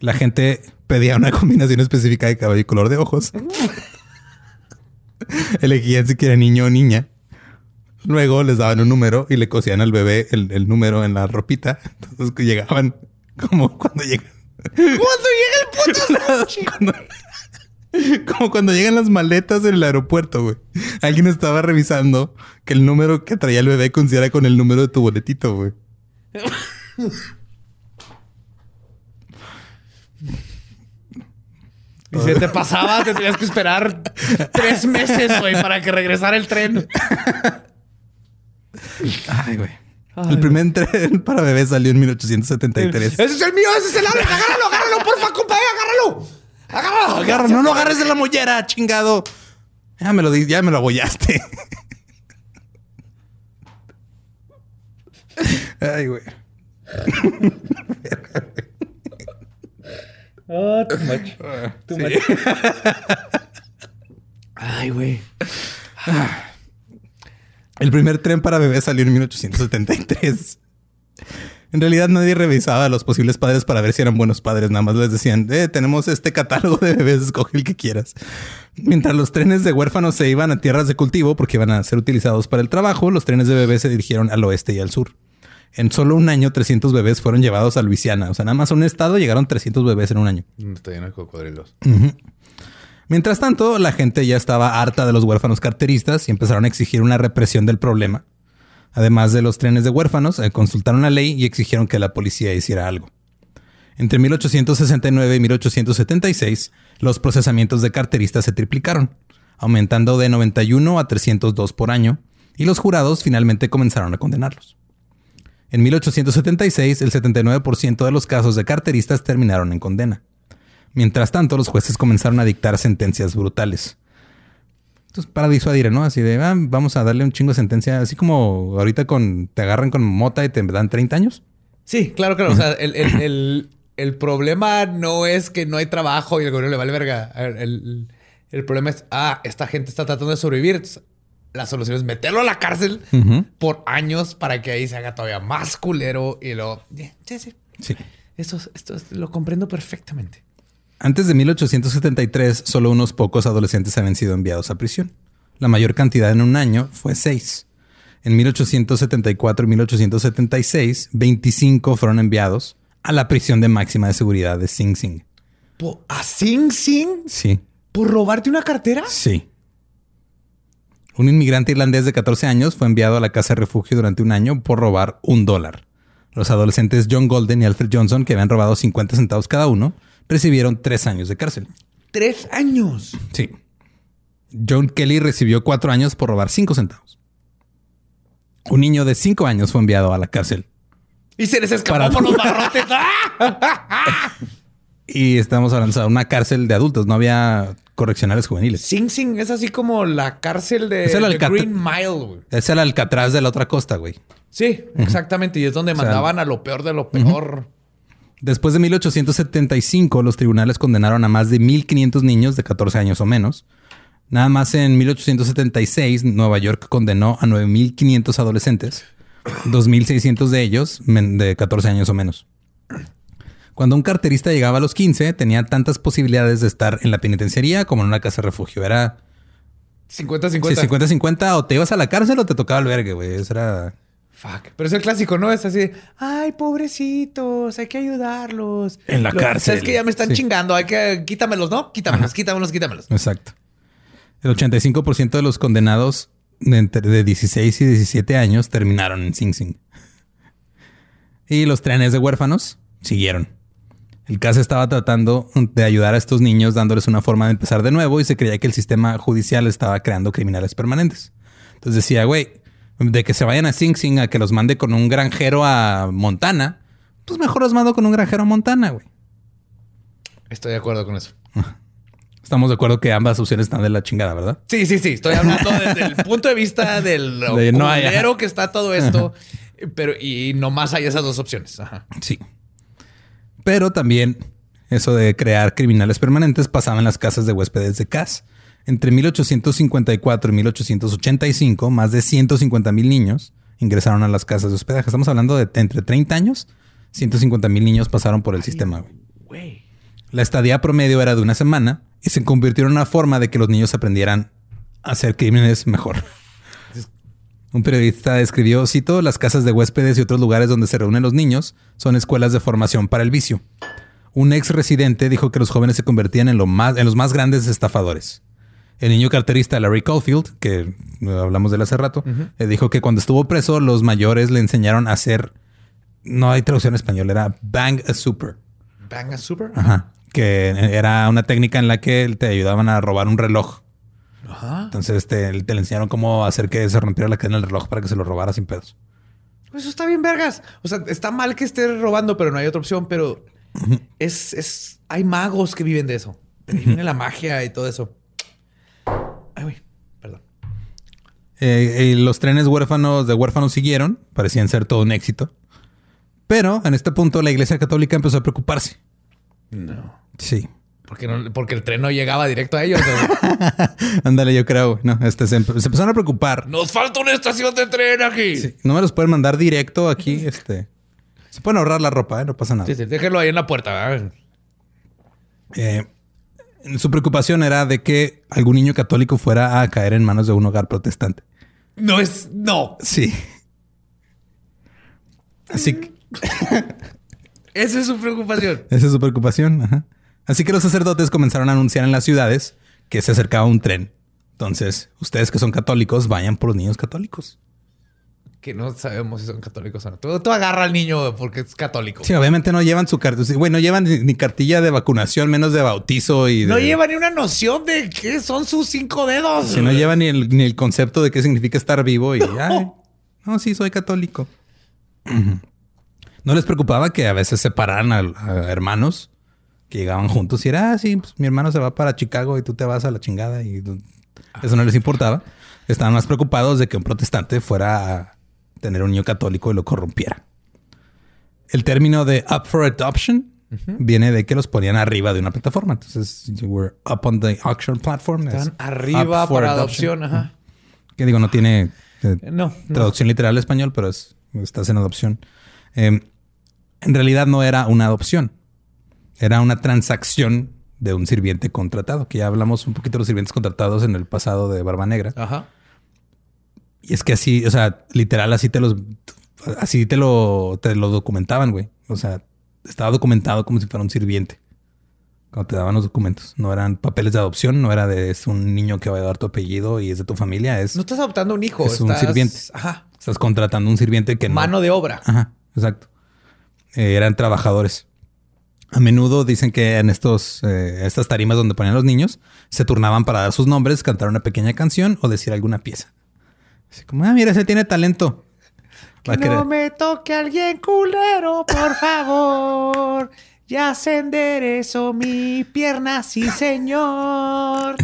Speaker 2: La gente pedía una combinación específica de cabello y color de ojos. Elegían si quería niño o niña. Luego les daban un número y le cosían al bebé el, el número en la ropita. Entonces que llegaban como cuando llegan.
Speaker 4: ¿Cuándo llega el puto
Speaker 2: Cuando- como cuando llegan las maletas en el aeropuerto, güey. Alguien estaba revisando que el número que traía el bebé coincidiera con el número de tu boletito, güey.
Speaker 4: Y si te pasaba, te tenías que esperar tres meses, güey, para que regresara el tren.
Speaker 2: Ay, güey. El primer tren para bebés salió en 1873.
Speaker 4: ¡Ese es el mío! ¡Ese es el Alex! ¡Agárralo, agárralo, porfa, compadre! ¡Agárralo! ¡Agárralo!
Speaker 2: Agarra, no lo agarres de la mollera, chingado. Ya me lo di, ya me lo abollaste. Ay, güey.
Speaker 4: Oh, too much. Too much. Ay, güey.
Speaker 2: El primer tren para bebés salió en 1873. En realidad nadie revisaba a los posibles padres para ver si eran buenos padres. Nada más les decían, eh, tenemos este catálogo de bebés, escoge el que quieras. Mientras los trenes de huérfanos se iban a tierras de cultivo porque iban a ser utilizados para el trabajo, los trenes de bebés se dirigieron al oeste y al sur. En solo un año, 300 bebés fueron llevados a Luisiana. O sea, nada más a un estado llegaron 300 bebés en un año.
Speaker 4: Está lleno de cocodrilos.
Speaker 2: Mientras tanto, la gente ya estaba harta de los huérfanos carteristas y empezaron a exigir una represión del problema. Además de los trenes de huérfanos, eh, consultaron la ley y exigieron que la policía hiciera algo. Entre 1869 y 1876, los procesamientos de carteristas se triplicaron, aumentando de 91 a 302 por año, y los jurados finalmente comenzaron a condenarlos. En 1876, el 79% de los casos de carteristas terminaron en condena. Mientras tanto, los jueces comenzaron a dictar sentencias brutales. Entonces, para disuadir, ¿no? Así de, ah, vamos a darle un chingo de sentencia, así como ahorita con te agarran con mota y te dan 30 años.
Speaker 4: Sí, claro, claro. O sea, el, el- el- el problema no es que no hay trabajo y el gobierno le vale verga. El, el- el problema es, ah, esta gente está tratando de sobrevivir. La solución es meterlo a la cárcel por años para que ahí se haga todavía más culero y lo... Sí, sí.
Speaker 2: Sí.
Speaker 4: Esto, es- esto es- lo comprendo perfectamente.
Speaker 2: Antes de 1873, solo unos pocos adolescentes habían sido enviados a prisión. La mayor cantidad en un año fue seis. En 1874 y 1876, 25 fueron enviados a la prisión de máxima de seguridad de Sing Sing.
Speaker 4: ¿A Sing Sing?
Speaker 2: Sí,
Speaker 4: ¿Por robarte una cartera?
Speaker 2: sí. Un inmigrante irlandés de 14 años fue enviado a la casa de refugio durante un año por robar un dólar. Los adolescentes John Golden y Alfred Johnson, que habían robado 50 centavos cada uno, recibieron tres años de cárcel.
Speaker 4: Tres años.
Speaker 2: Sí. John Kelly recibió cuatro años por robar cinco centavos. Un niño de cinco años fue enviado a la cárcel.
Speaker 4: Y se les escapó
Speaker 2: Para-
Speaker 4: por los barrotes.
Speaker 2: Y estamos hablando de una cárcel de adultos, no había correccionales juveniles.
Speaker 4: Sing Sing es así como la cárcel de,
Speaker 2: Es el
Speaker 4: de
Speaker 2: Alcat-
Speaker 4: Green Mile, güey.
Speaker 2: Es el Alcatraz de la otra costa, güey.
Speaker 4: Sí, exactamente. Y es donde
Speaker 2: sea,
Speaker 4: mandaban a lo peor de lo peor.
Speaker 2: Después de 1875, los tribunales condenaron a más de 1.500 niños de 14 años o menos. Nada más en 1876, Nueva York condenó a 9.500 adolescentes, 2.600 de ellos de 14 años o menos. Cuando un carterista llegaba a los 15, tenía tantas posibilidades de estar en la penitenciaría como en una casa de refugio. Era
Speaker 4: 50-50.
Speaker 2: sí, 50-50 o te ibas a la cárcel o te tocaba albergue, güey. Eso era...
Speaker 4: Fuck. Pero es el clásico, ¿no? Es así, ay, pobrecitos, hay que ayudarlos.
Speaker 2: En la cárcel.
Speaker 4: Es que ya me están
Speaker 2: Sí.
Speaker 4: chingando, hay que quítamelos, ¿no? Quítamelos, quítamelos, quítamelos.
Speaker 2: Exacto. El 85% de los condenados de, entre- de 16 y 17 años terminaron en Sing Sing. Y los trenes de huérfanos siguieron. El caso estaba tratando de ayudar a estos niños dándoles una forma de empezar de nuevo y se creía que el sistema judicial estaba creando criminales permanentes. Entonces decía, güey, de que se vayan a Sing Sing a que los mande con un granjero a Montana, pues mejor los mando con un granjero a Montana, güey.
Speaker 4: Estoy de acuerdo con eso.
Speaker 2: Estamos de acuerdo que ambas opciones están de la chingada, ¿verdad?
Speaker 4: Sí, sí, sí. Estoy hablando desde el punto de vista del
Speaker 2: De no
Speaker 4: que está todo esto. Pero, y nomás hay esas dos opciones. Ajá.
Speaker 2: Sí. Pero también eso de crear criminales permanentes pasaba en las casas de huéspedes de Cass. Entre 1854 y 1885, más de 150 mil niños, ingresaron a las casas de hospedaje. Estamos hablando de entre 30 años, 150 mil niños pasaron por el sistema. Güey. La estadía promedio era de una semana y se convirtió en una forma de que los niños aprendieran a hacer crímenes mejor. Un periodista escribió, cito, las casas de huéspedes y otros lugares donde se reúnen los niños son escuelas de formación para el vicio. Un ex residente dijo que los jóvenes se convertían en, lo más, en los más grandes estafadores. El niño carterista Larry Caulfield, que eh, hablamos de él hace rato, eh, dijo que cuando estuvo preso los mayores le enseñaron a hacer, no hay traducción en español, era bang a super.
Speaker 4: Bang a super.
Speaker 2: Ajá. Que era una técnica en la que te ayudaban a robar un reloj.
Speaker 4: Ajá.
Speaker 2: Entonces te, te le enseñaron cómo hacer que se rompiera la cadena del reloj para que se lo robara sin pedos.
Speaker 4: Eso está bien, vergas. O sea, está mal que esté robando, pero no hay otra opción. Pero es, es. Hay magos que viven de eso. De ahí viene la magia y todo eso. Ay, güey. Perdón.
Speaker 2: Eh, y los trenes huérfanos de huérfanos siguieron, parecían ser todo un éxito. Pero en este punto la iglesia católica empezó a preocuparse.
Speaker 4: No.
Speaker 2: Sí.
Speaker 4: Porque, no, porque el tren no llegaba directo a ellos.
Speaker 2: Ándale, yo creo. No, este, se, empe- se empezaron a preocupar.
Speaker 4: Nos falta una estación de tren aquí.
Speaker 2: Sí, no me los pueden mandar directo aquí. Este, se pueden ahorrar la ropa, ¿eh? no pasa nada.
Speaker 4: Sí, sí, déjenlo ahí en la puerta. ¿verdad?
Speaker 2: Eh, su preocupación era de que algún niño católico fuera a caer en manos de un hogar protestante.
Speaker 4: No es. No.
Speaker 2: Sí. Así que
Speaker 4: Esa es su preocupación.
Speaker 2: esa es su preocupación. ajá. Así que los sacerdotes comenzaron a anunciar en las ciudades que se acercaba un tren. Entonces, ustedes que son católicos, vayan por los niños católicos.
Speaker 4: Que no sabemos si son católicos o no. Tú, tú agarra al niño porque es católico.
Speaker 2: Sí, obviamente no llevan su cartilla. Güey, no llevan ni, cartilla de vacunación, menos de bautizo y
Speaker 4: No
Speaker 2: de-
Speaker 4: lleva ni una noción de qué son sus cinco dedos.
Speaker 2: Si no llevan ni el, ni el concepto de qué significa estar vivo y ay, no, sí, soy católico. No les preocupaba que a veces separaran a, a hermanos que llegaban juntos y era, ah, sí, pues, mi hermano se va para Chicago y tú te vas a la chingada y eso no les importaba. Estaban más preocupados de que un protestante fuera a tener un niño católico y lo corrompiera. El término de up for adoption viene de que los ponían arriba de una plataforma. Entonces, you were up on the auction platform. Es
Speaker 4: Están arriba para adopción. Ajá.
Speaker 2: que digo, no tiene eh,
Speaker 4: No, no.
Speaker 2: traducción literal al español, pero es, estás en adopción. Eh, en realidad no era una adopción, era una transacción de un sirviente contratado, que ya hablamos un poquito de los sirvientes contratados en el pasado de Barba Negra.
Speaker 4: Ajá.
Speaker 2: Y es que así, o sea, literal, así te los, así te lo, te lo documentaban, güey. O sea, estaba documentado como si fuera un sirviente. Cuando te daban los documentos. No eran papeles de adopción, no era de es un niño que va a dar tu apellido y es de tu familia. Es
Speaker 4: No estás adoptando un hijo.
Speaker 2: Es un sirviente.
Speaker 4: Ajá.
Speaker 2: Estás contratando un sirviente que no.
Speaker 4: Mano de obra.
Speaker 2: Ajá, exacto. Eh, eran trabajadores. A menudo dicen que en estos, eh, estas tarimas donde ponían los niños, se turnaban para dar sus nombres, cantar una pequeña canción o decir alguna pieza. Así como, ah, mira, ese tiene talento. Va
Speaker 4: Que no me toque alguien culero, por favor. Ya se enderezó mi pierna, sí, señor.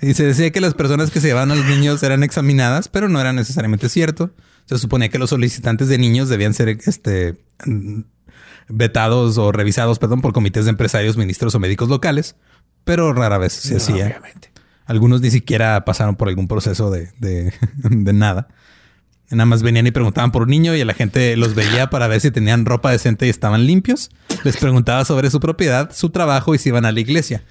Speaker 2: Y se decía que las personas que se llevaban a los niños eran examinadas, pero no era necesariamente cierto. Se suponía que los solicitantes de niños debían ser este, vetados o revisados, perdón, por comités de empresarios, ministros o médicos locales, pero rara vez se hacía.
Speaker 4: Obviamente.
Speaker 2: Algunos ni siquiera pasaron por algún proceso de, de- de nada. Nada más venían y preguntaban por un niño y la gente los veía para ver si tenían ropa decente y estaban limpios. Les preguntaba sobre su propiedad, su trabajo y si iban a la iglesia.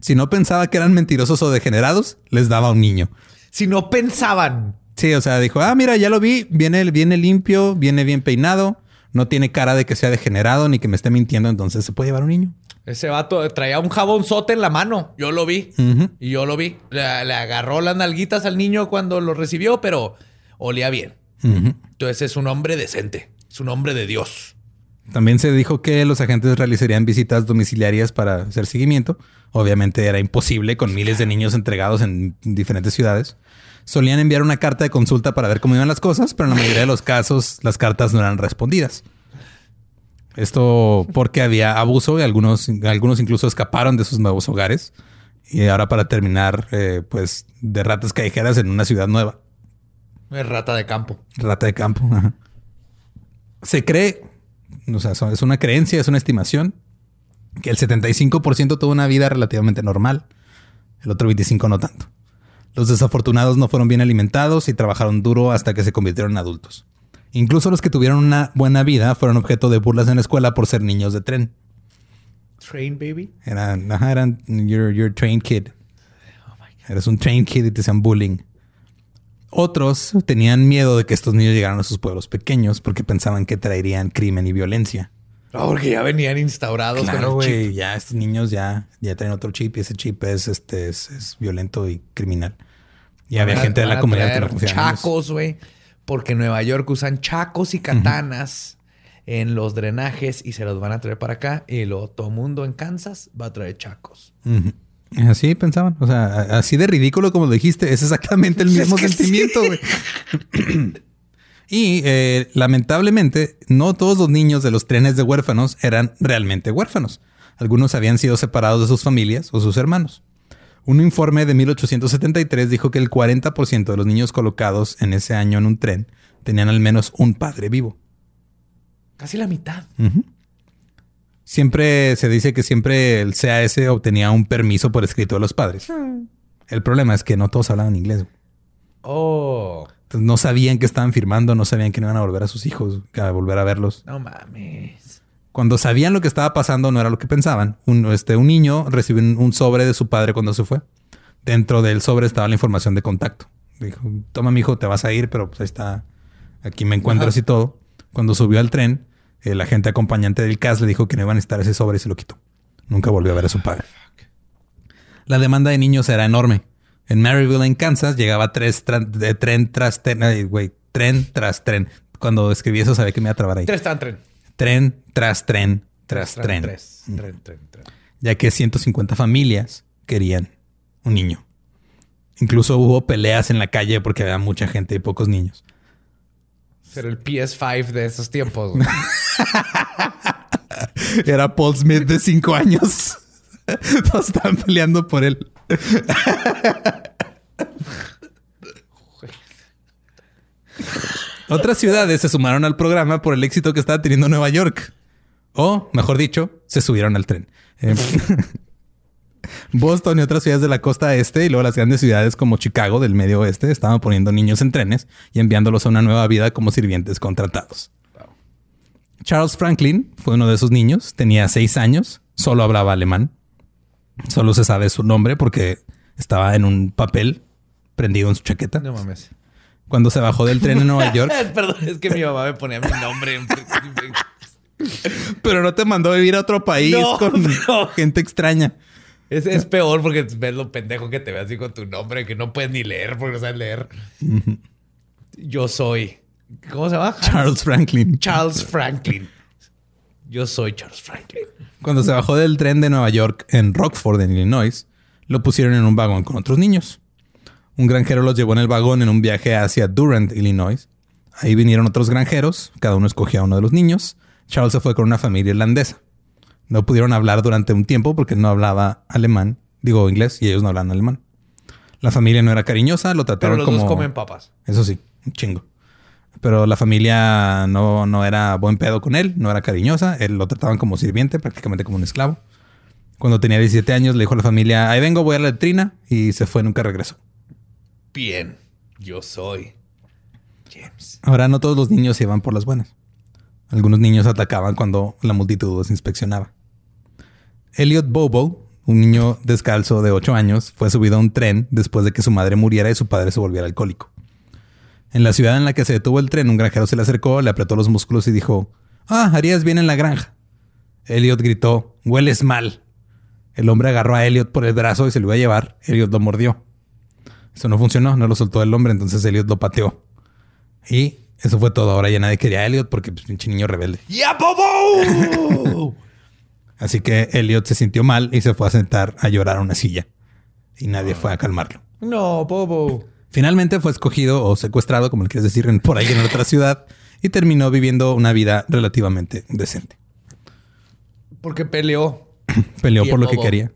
Speaker 2: Si no pensaba que eran mentirosos o degenerados, les daba un niño.
Speaker 4: Si no pensaban.
Speaker 2: Sí, o sea, dijo, ah, mira, ya lo vi, viene, viene limpio, viene bien peinado, no tiene cara de que sea degenerado ni que me esté mintiendo, entonces se puede llevar un niño.
Speaker 4: Ese vato traía un jabonzote en la mano. Yo lo vi. Y yo lo vi. Le, le agarró las nalguitas al niño cuando lo recibió, pero olía bien. Entonces es un hombre decente. Es un hombre de Dios.
Speaker 2: También se dijo que los agentes realizarían visitas domiciliarias para hacer seguimiento. Obviamente era imposible con miles de niños entregados en diferentes ciudades. Solían enviar una carta de consulta para ver cómo iban las cosas, pero en la mayoría de los casos las cartas no eran respondidas. Esto porque había abuso y algunos, algunos incluso escaparon de sus nuevos hogares. Y ahora para terminar, eh, pues de ratas callejeras en una ciudad nueva.
Speaker 4: Rata de campo.
Speaker 2: Rata de campo. ajá. Se cree, o sea, es una creencia, es una estimación, que el 75% tuvo una vida relativamente normal, el otro 25% no tanto. Los desafortunados no fueron bien alimentados y trabajaron duro hasta que se convirtieron en adultos. Incluso los que tuvieron una buena vida fueron objeto de burlas en la escuela por ser niños de tren.
Speaker 4: Train baby.
Speaker 2: Eran, ajá, eran your, your train kid. Eres un train kid y te hacían bullying. Otros tenían miedo de que estos niños llegaran a sus pueblos pequeños porque pensaban que traerían crimen y violencia.
Speaker 4: No, porque ya venían instaurados
Speaker 2: Claro, güey, ya estos niños ya, ya traen otro chip y ese chip es, este, es, es violento y criminal. Y había gente de la comunidad que no.
Speaker 4: Chacos, güey. Porque en Nueva York usan chacos y katanas en los drenajes y se los van a traer para acá. Y luego todo mundo en Kansas va a traer chacos.
Speaker 2: Así pensaban. O sea, así de ridículo como lo dijiste, es exactamente el mismo sentimiento, güey. y eh, lamentablemente, no todos los niños de los trenes de huérfanos eran realmente huérfanos. Algunos habían sido separados de sus familias o sus hermanos. Un informe de 1873 dijo que el 40% de los niños colocados en ese año en un tren tenían al menos un padre vivo.
Speaker 4: Casi la mitad.
Speaker 2: Siempre se dice que siempre el CAS obtenía un permiso por escrito de los padres. El problema es que no todos hablaban inglés.
Speaker 4: Oh,
Speaker 2: Entonces no sabían que estaban firmando, no sabían que no iban a volver a sus hijos, a volver a verlos.
Speaker 4: no mames.
Speaker 2: Cuando sabían lo que estaba pasando, no era lo que pensaban. Un, este, un niño recibió un, sobre de su padre cuando se fue. Dentro del sobre estaba la información de contacto. Dijo, toma mi hijo, te vas a ir, pero pues ahí está, aquí me encuentras y todo. Cuando subió al tren, el agente acompañante del CAS le dijo que no iban a necesitar ese sobre y se lo quitó. Nunca volvió a ver a su padre. La demanda de niños era enorme. En Maryville, en Kansas, llegaba tres de tren tras tren, ay, güey, tren tras tren. Cuando escribí eso sabía que me iba a trabar ahí.
Speaker 4: Tres tan tren.
Speaker 2: Tren tras tren tras tren.
Speaker 4: Tres. Tren, tren, tren.
Speaker 2: Ya que 150 familias querían un niño. Incluso hubo peleas en la calle porque había mucha gente y pocos niños.
Speaker 4: Ser el PS5 de esos tiempos. güey.
Speaker 2: Era Paul Smith de 5 años. Todos estaban peleando por él. Otras ciudades se sumaron al programa por el éxito que estaba teniendo Nueva York. O, mejor dicho, se subieron al tren. Eh, Boston y otras ciudades de la costa este y luego las grandes ciudades como Chicago del medio oeste estaban poniendo niños en trenes y enviándolos a una nueva vida como sirvientes contratados. Charles Franklin fue uno de esos niños, tenía seis años, solo hablaba alemán. Solo se sabe su nombre porque estaba en un papel prendido en su chaqueta.
Speaker 4: no mames.
Speaker 2: Cuando se bajó del tren en Nueva York,
Speaker 4: Perdón, es que mi mamá me ponía mi nombre en...
Speaker 2: pero no te mandó a vivir a otro país
Speaker 4: No,
Speaker 2: con gente extraña.
Speaker 4: Es, es peor porque ves lo pendejo que te ve así con tu nombre que no puedes ni leer porque no sabes leer. Yo soy. ¿Cómo se llama?
Speaker 2: Charles Franklin.
Speaker 4: Charles Franklin. Yo soy Charles Franklin.
Speaker 2: Cuando se bajó del tren de Nueva York en Rockford, en Illinois, lo pusieron en un vagón con otros niños. Un granjero los llevó en el vagón en un viaje hacia Durant, Illinois. Ahí vinieron otros granjeros, cada uno escogió a uno de los niños. Charles se fue con una familia irlandesa. No pudieron hablar durante un tiempo porque no hablaba alemán, digo inglés, y ellos no hablan alemán. La familia no era cariñosa, lo
Speaker 4: Pero
Speaker 2: trataron
Speaker 4: los
Speaker 2: como...
Speaker 4: dos comen papas.
Speaker 2: Eso sí, un chingo. Pero la familia no, no era buen pedo con él, no era cariñosa. Él lo trataban como sirviente, prácticamente como un esclavo. Cuando tenía 17 años le dijo a la familia, ahí vengo, voy a la letrina. Y se fue, nunca regresó.
Speaker 4: Bien. Yo soy James.
Speaker 2: Ahora no todos los niños se iban por las buenas. Algunos niños atacaban cuando la multitud los inspeccionaba. Elliot Bobo, un niño descalzo de 8 años, fue subido a un tren después de que su madre muriera y su padre se volviera alcohólico. En la ciudad en la que se detuvo el tren, un granjero se le acercó, le apretó los músculos y dijo, Ah, harías bien en la granja. Elliot gritó, hueles mal. El hombre agarró a Elliot por el brazo y se lo iba a llevar. Elliot lo mordió. Eso no funcionó, no lo soltó el hombre, entonces Elliot lo pateó. Y eso fue todo. Ahora ya nadie quería a Elliot porque pues, pinche niño rebelde.
Speaker 4: ¡Ya, Bobo!
Speaker 2: Así que Elliot se sintió mal y se fue a sentar a llorar a una silla. Y nadie fue a calmarlo.
Speaker 4: no, Bobo.
Speaker 2: Finalmente fue escogido o secuestrado, como le quieres decir, en- por ahí en otra ciudad y terminó viviendo una vida relativamente decente.
Speaker 4: Porque peleó.
Speaker 2: Peleó
Speaker 4: Y
Speaker 2: por lo que quería.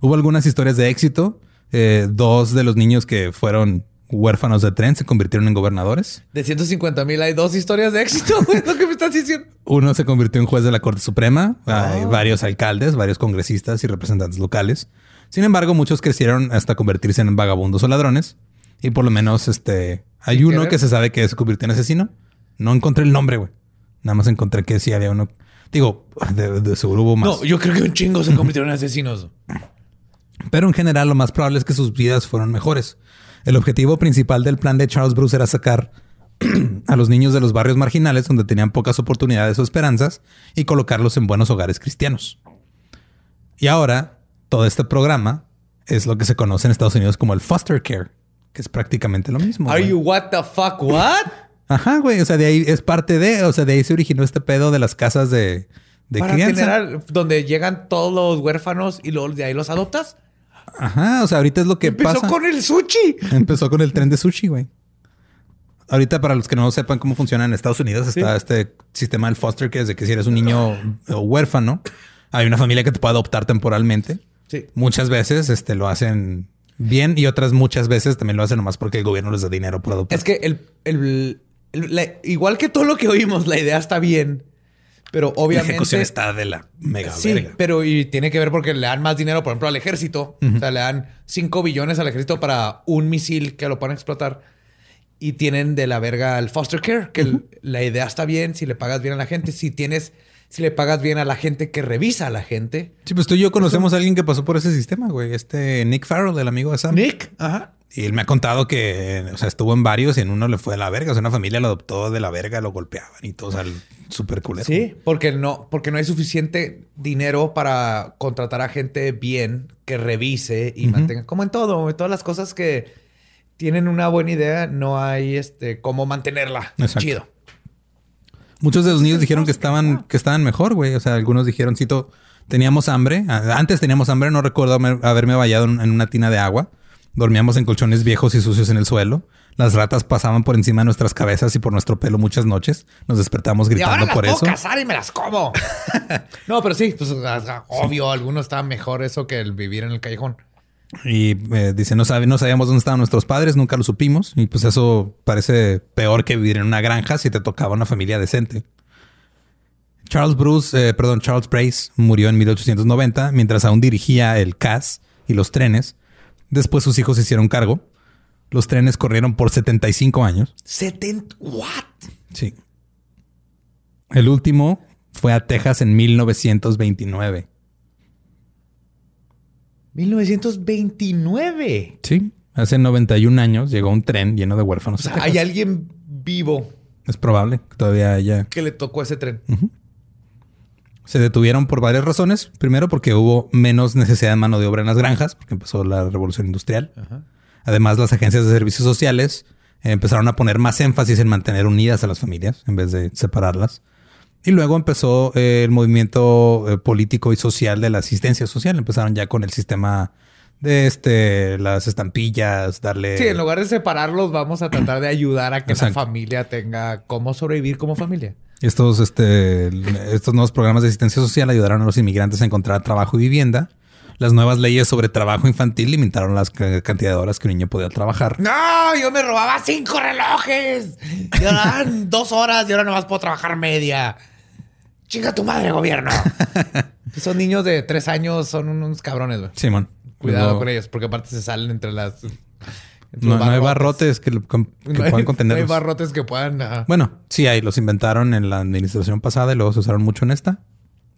Speaker 2: Hubo algunas historias de éxito. Eh, dos de los niños que fueron huérfanos de tren se convirtieron en gobernadores.
Speaker 4: De 150 mil hay dos historias de éxito. güey, Es lo que me estás diciendo.
Speaker 2: Uno se convirtió en juez de la Corte Suprema. Hay varios alcaldes, varios congresistas y representantes locales. Sin embargo, muchos crecieron hasta convertirse en vagabundos o ladrones. Y por lo menos este hay
Speaker 4: Sin
Speaker 2: uno
Speaker 4: querer.
Speaker 2: que se sabe que se convirtió en asesino. No encontré el nombre, güey. Nada más encontré que sí había uno. Digo, de, de seguro hubo más.
Speaker 4: No, yo creo que un chingo se convirtieron en asesinos.
Speaker 2: Pero en general lo más probable es que sus vidas fueron mejores. El objetivo principal del plan de Charles Bruce era sacar a los niños de los barrios marginales donde tenían pocas oportunidades o esperanzas y colocarlos en buenos hogares cristianos. Y ahora, todo este programa es lo que se conoce en Estados Unidos como el foster care, que es prácticamente lo mismo.
Speaker 4: Are
Speaker 2: güey.
Speaker 4: you what the fuck what?
Speaker 2: Ajá, güey. O sea, de ahí es parte de, o sea, de ahí se originó este pedo de las casas de, de
Speaker 4: Para
Speaker 2: crianza.
Speaker 4: donde llegan todos los huérfanos y luego de ahí los adoptas.
Speaker 2: Ajá, o sea, ahorita es lo que
Speaker 4: Empezó
Speaker 2: pasa.
Speaker 4: con el sushi.
Speaker 2: Empezó con el tren de sushi, güey. Ahorita, para los que no sepan cómo funciona en Estados Unidos, está este sistema del foster care, es de que si eres un niño huérfano, hay una familia que te puede adoptar temporalmente.
Speaker 4: Sí.
Speaker 2: Muchas veces este, lo hacen bien y otras muchas veces también lo hacen nomás porque el gobierno les da dinero por adoptar.
Speaker 4: Es que el, el- el- la- igual que todo lo que oímos, la idea está bien, pero
Speaker 2: la
Speaker 4: obviamente
Speaker 2: ejecución está de la mega
Speaker 4: Sí,
Speaker 2: verga.
Speaker 4: pero y tiene que ver porque le dan más dinero, por ejemplo, al ejército. O sea, le dan 5 billones al ejército para un misil que lo puedan explotar. Y tienen de la verga el foster care, que la idea está bien si le pagas bien a la gente, si tienes, si le pagas bien a la gente que revisa a la gente.
Speaker 2: Sí, pues tú y yo conocemos a alguien que pasó por ese sistema, güey. Este Nick Farrell, el amigo de Sam.
Speaker 4: Nick, ajá.
Speaker 2: Y él me ha contado que, o sea, estuvo en varios y en uno le fue de la verga. O sea, una familia lo adoptó de la verga, lo golpeaban y todo, o sea, súper culero.
Speaker 4: Sí, porque no, porque no hay suficiente dinero para contratar a gente bien que revise y mantenga, como en todo, en todas las cosas que tienen una buena idea, no hay este cómo mantenerla.
Speaker 2: Exacto.
Speaker 4: Chido.
Speaker 2: Muchos de los niños dijeron que estaban, que estaban mejor, güey. O sea, algunos dijeron, cito, teníamos hambre. A- Antes teníamos hambre, no recuerdo haber- haberme vallado en en una tina de agua. Dormíamos en colchones viejos y sucios en el suelo. Las ratas pasaban por encima de nuestras cabezas y por nuestro pelo muchas noches. Nos despertamos
Speaker 4: Y ahora
Speaker 2: gritando
Speaker 4: las
Speaker 2: por
Speaker 4: puedo
Speaker 2: eso.
Speaker 4: cazar y me las como. no, pero sí, pues obvio, algunos está mejor eso que el vivir en el callejón.
Speaker 2: Y eh, dice, no, sabe, no sabíamos dónde estaban nuestros padres, nunca lo supimos. Y pues eso parece peor que vivir en una granja si te tocaba una familia decente. Charles Bruce, eh, perdón, Charles Brace murió en 1890 mientras aún dirigía el CAS y los trenes. Después sus hijos se hicieron cargo. Los trenes corrieron por 75 años.
Speaker 4: 70 what?
Speaker 2: Sí. El último fue a Texas en 1929.
Speaker 4: 1929.
Speaker 2: Sí. Hace 91 años llegó un tren lleno de huérfanos.
Speaker 4: O sea, hay alguien vivo
Speaker 2: Es probable que todavía haya.
Speaker 4: que le tocó ese tren.
Speaker 2: Se detuvieron por varias razones. Primero, porque hubo menos necesidad de mano de obra en las granjas, porque empezó la revolución industrial. Además, las agencias de servicios sociales eh, empezaron a poner más énfasis en mantener unidas a las familias en vez de separarlas. Y luego empezó eh, el movimiento eh, político y social de la asistencia social. Empezaron ya con el sistema de este, las estampillas, darle.
Speaker 4: Sí, en lugar de separarlos, vamos a tratar de ayudar a que
Speaker 2: Exacto.
Speaker 4: la familia tenga cómo sobrevivir como familia.
Speaker 2: Estos, este, estos nuevos programas de asistencia social ayudaron a los inmigrantes a encontrar trabajo y vivienda. Las nuevas leyes sobre trabajo infantil limitaron las ca- cantidad de horas que un niño podía trabajar.
Speaker 4: No, yo me robaba cinco relojes. Y ahora dos horas y ahora nomás puedo trabajar media. Chinga tu madre, gobierno. Esos niños de tres años son unos cabrones, güey.
Speaker 2: Simón.
Speaker 4: Cuidado
Speaker 2: Luego,
Speaker 4: con ellos, porque aparte se salen entre las.
Speaker 2: No, hay barrotes que, que
Speaker 4: No hay-
Speaker 2: puedan
Speaker 4: no hay barrotes que puedan. ajá.
Speaker 2: Bueno, sí hay. Los inventaron en la administración pasada y luego se usaron mucho en esta,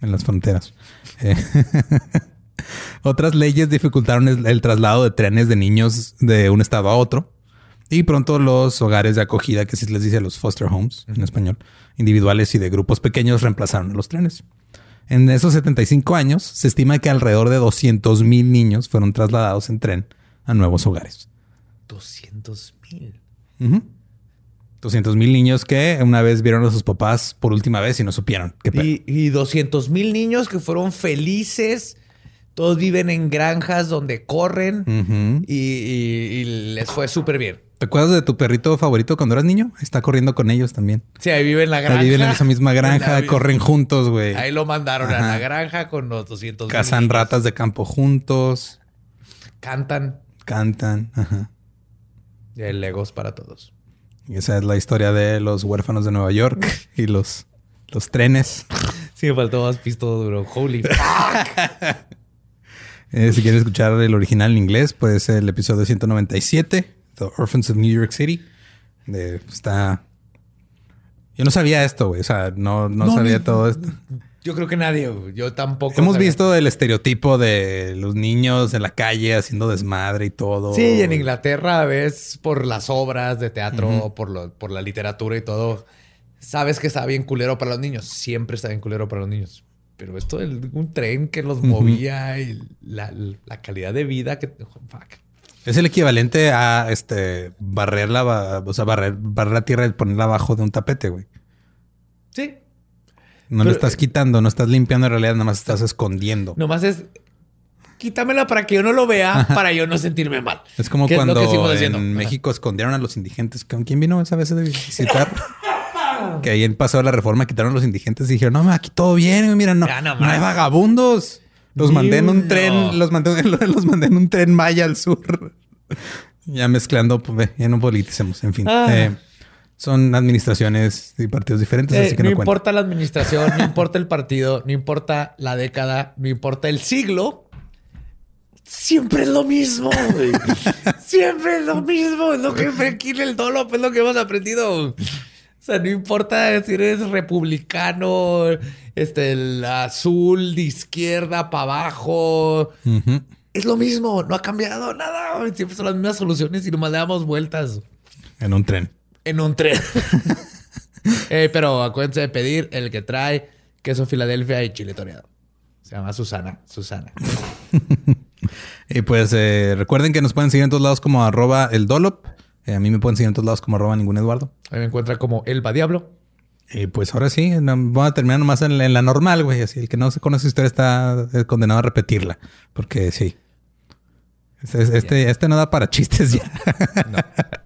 Speaker 2: en las fronteras. Eh, Otras leyes dificultaron el, el traslado de trenes de niños de un estado a otro. Y pronto los hogares de acogida, que se les dice los foster homes en español, individuales y de grupos pequeños, reemplazaron a los trenes. En esos 75 años, se estima que alrededor de 200 mil niños fueron trasladados en tren a nuevos hogares.
Speaker 4: 200 mil.
Speaker 2: 200 mil niños que una vez vieron a sus papás por última vez y no supieron. qué pedo.
Speaker 4: Y, y 200 mil niños que fueron felices. Todos viven en granjas donde corren y, y- y les fue súper bien.
Speaker 2: ¿Te acuerdas de tu perrito favorito cuando eras niño? Está corriendo con ellos también.
Speaker 4: Sí, ahí viven en la granja.
Speaker 2: Ahí viven en esa misma granja, corren juntos, güey.
Speaker 4: Ahí lo mandaron a la granja con los 200 mil
Speaker 2: Cazan
Speaker 4: niños.
Speaker 2: ratas de campo juntos,
Speaker 4: Cantan.
Speaker 2: cantan. Ajá.
Speaker 4: Y hay legos para todos.
Speaker 2: Y esa es la historia de los huérfanos de Nueva York y los, los trenes.
Speaker 4: Sí, me faltó más pisto duro. Holy fuck.
Speaker 2: Eh, si quieren escuchar el original en inglés, puede ser el episodio 197, The Orphans of New York City. De, está... Yo no sabía esto, güey. O sea, no, no, sabía todo esto.
Speaker 4: Yo creo que nadie, yo tampoco.
Speaker 2: Hemos
Speaker 4: sabía.
Speaker 2: visto el estereotipo de los niños en la calle haciendo desmadre y todo.
Speaker 4: Sí, en Inglaterra ves por las obras de teatro, por, lo, por la literatura y todo. Sabes que está bien culero para los niños. Siempre está bien culero para los niños. Pero esto de un tren que los movía y la, la calidad de vida que... Fuck.
Speaker 2: Es el equivalente a este barrer la, o sea, barrer, barrer la tierra y ponerla abajo de un tapete, güey.
Speaker 4: Sí.
Speaker 2: No lo estás
Speaker 4: eh,
Speaker 2: quitando, no estás limpiando en realidad, nada más estás escondiendo.
Speaker 4: Nomás es... Quítamela para que yo no lo vea, para yo no sentirme mal.
Speaker 2: Es como
Speaker 4: ¿Qué es lo
Speaker 2: cuando en. México escondieron a los indigentes. ¿Con quién vino esa vez de visitar? que ahí en Paso de la Reforma quitaron a los indigentes y dijeron, no, aquí todo bien, mira, no, no hay vagabundos. Los mandé en un tren, los mandé, los mandé en un tren Maya al sur. ya mezclando, pues, ya no politicemos, en fin.
Speaker 4: Ah.
Speaker 2: Eh, son administraciones y partidos diferentes,
Speaker 4: Eh,
Speaker 2: así que
Speaker 4: no
Speaker 2: no,
Speaker 4: importa la administración, no importa el partido, no importa la década, no importa el siglo. Siempre es lo mismo, güey. Siempre es lo mismo. Es lo que aquí en el Dolop es lo que hemos aprendido. O sea, no importa si eres republicano, este, el azul de izquierda para abajo.
Speaker 2: Ujú.
Speaker 4: Es lo mismo, no ha cambiado nada. Siempre son las mismas soluciones y nomás le damos vueltas
Speaker 2: En un tren.
Speaker 4: En un tren. Eh, pero acuérdense de pedir el que trae queso Filadelfia y chile toreado. Se llama Susana. Susana.
Speaker 2: Y pues eh, recuerden que nos pueden seguir en todos lados como arroba el Dolop. Eh, a mí me pueden seguir en todos lados como arroba ningún Eduardo.
Speaker 4: Ahí me encuentra como Elba Diablo.
Speaker 2: Y pues ahora sí, no- vamos a terminar nomás en, la- en la normal, güey. Así el que no se conoce historia está condenado a repetirla. Porque sí. Este, este, este no da para chistes ya.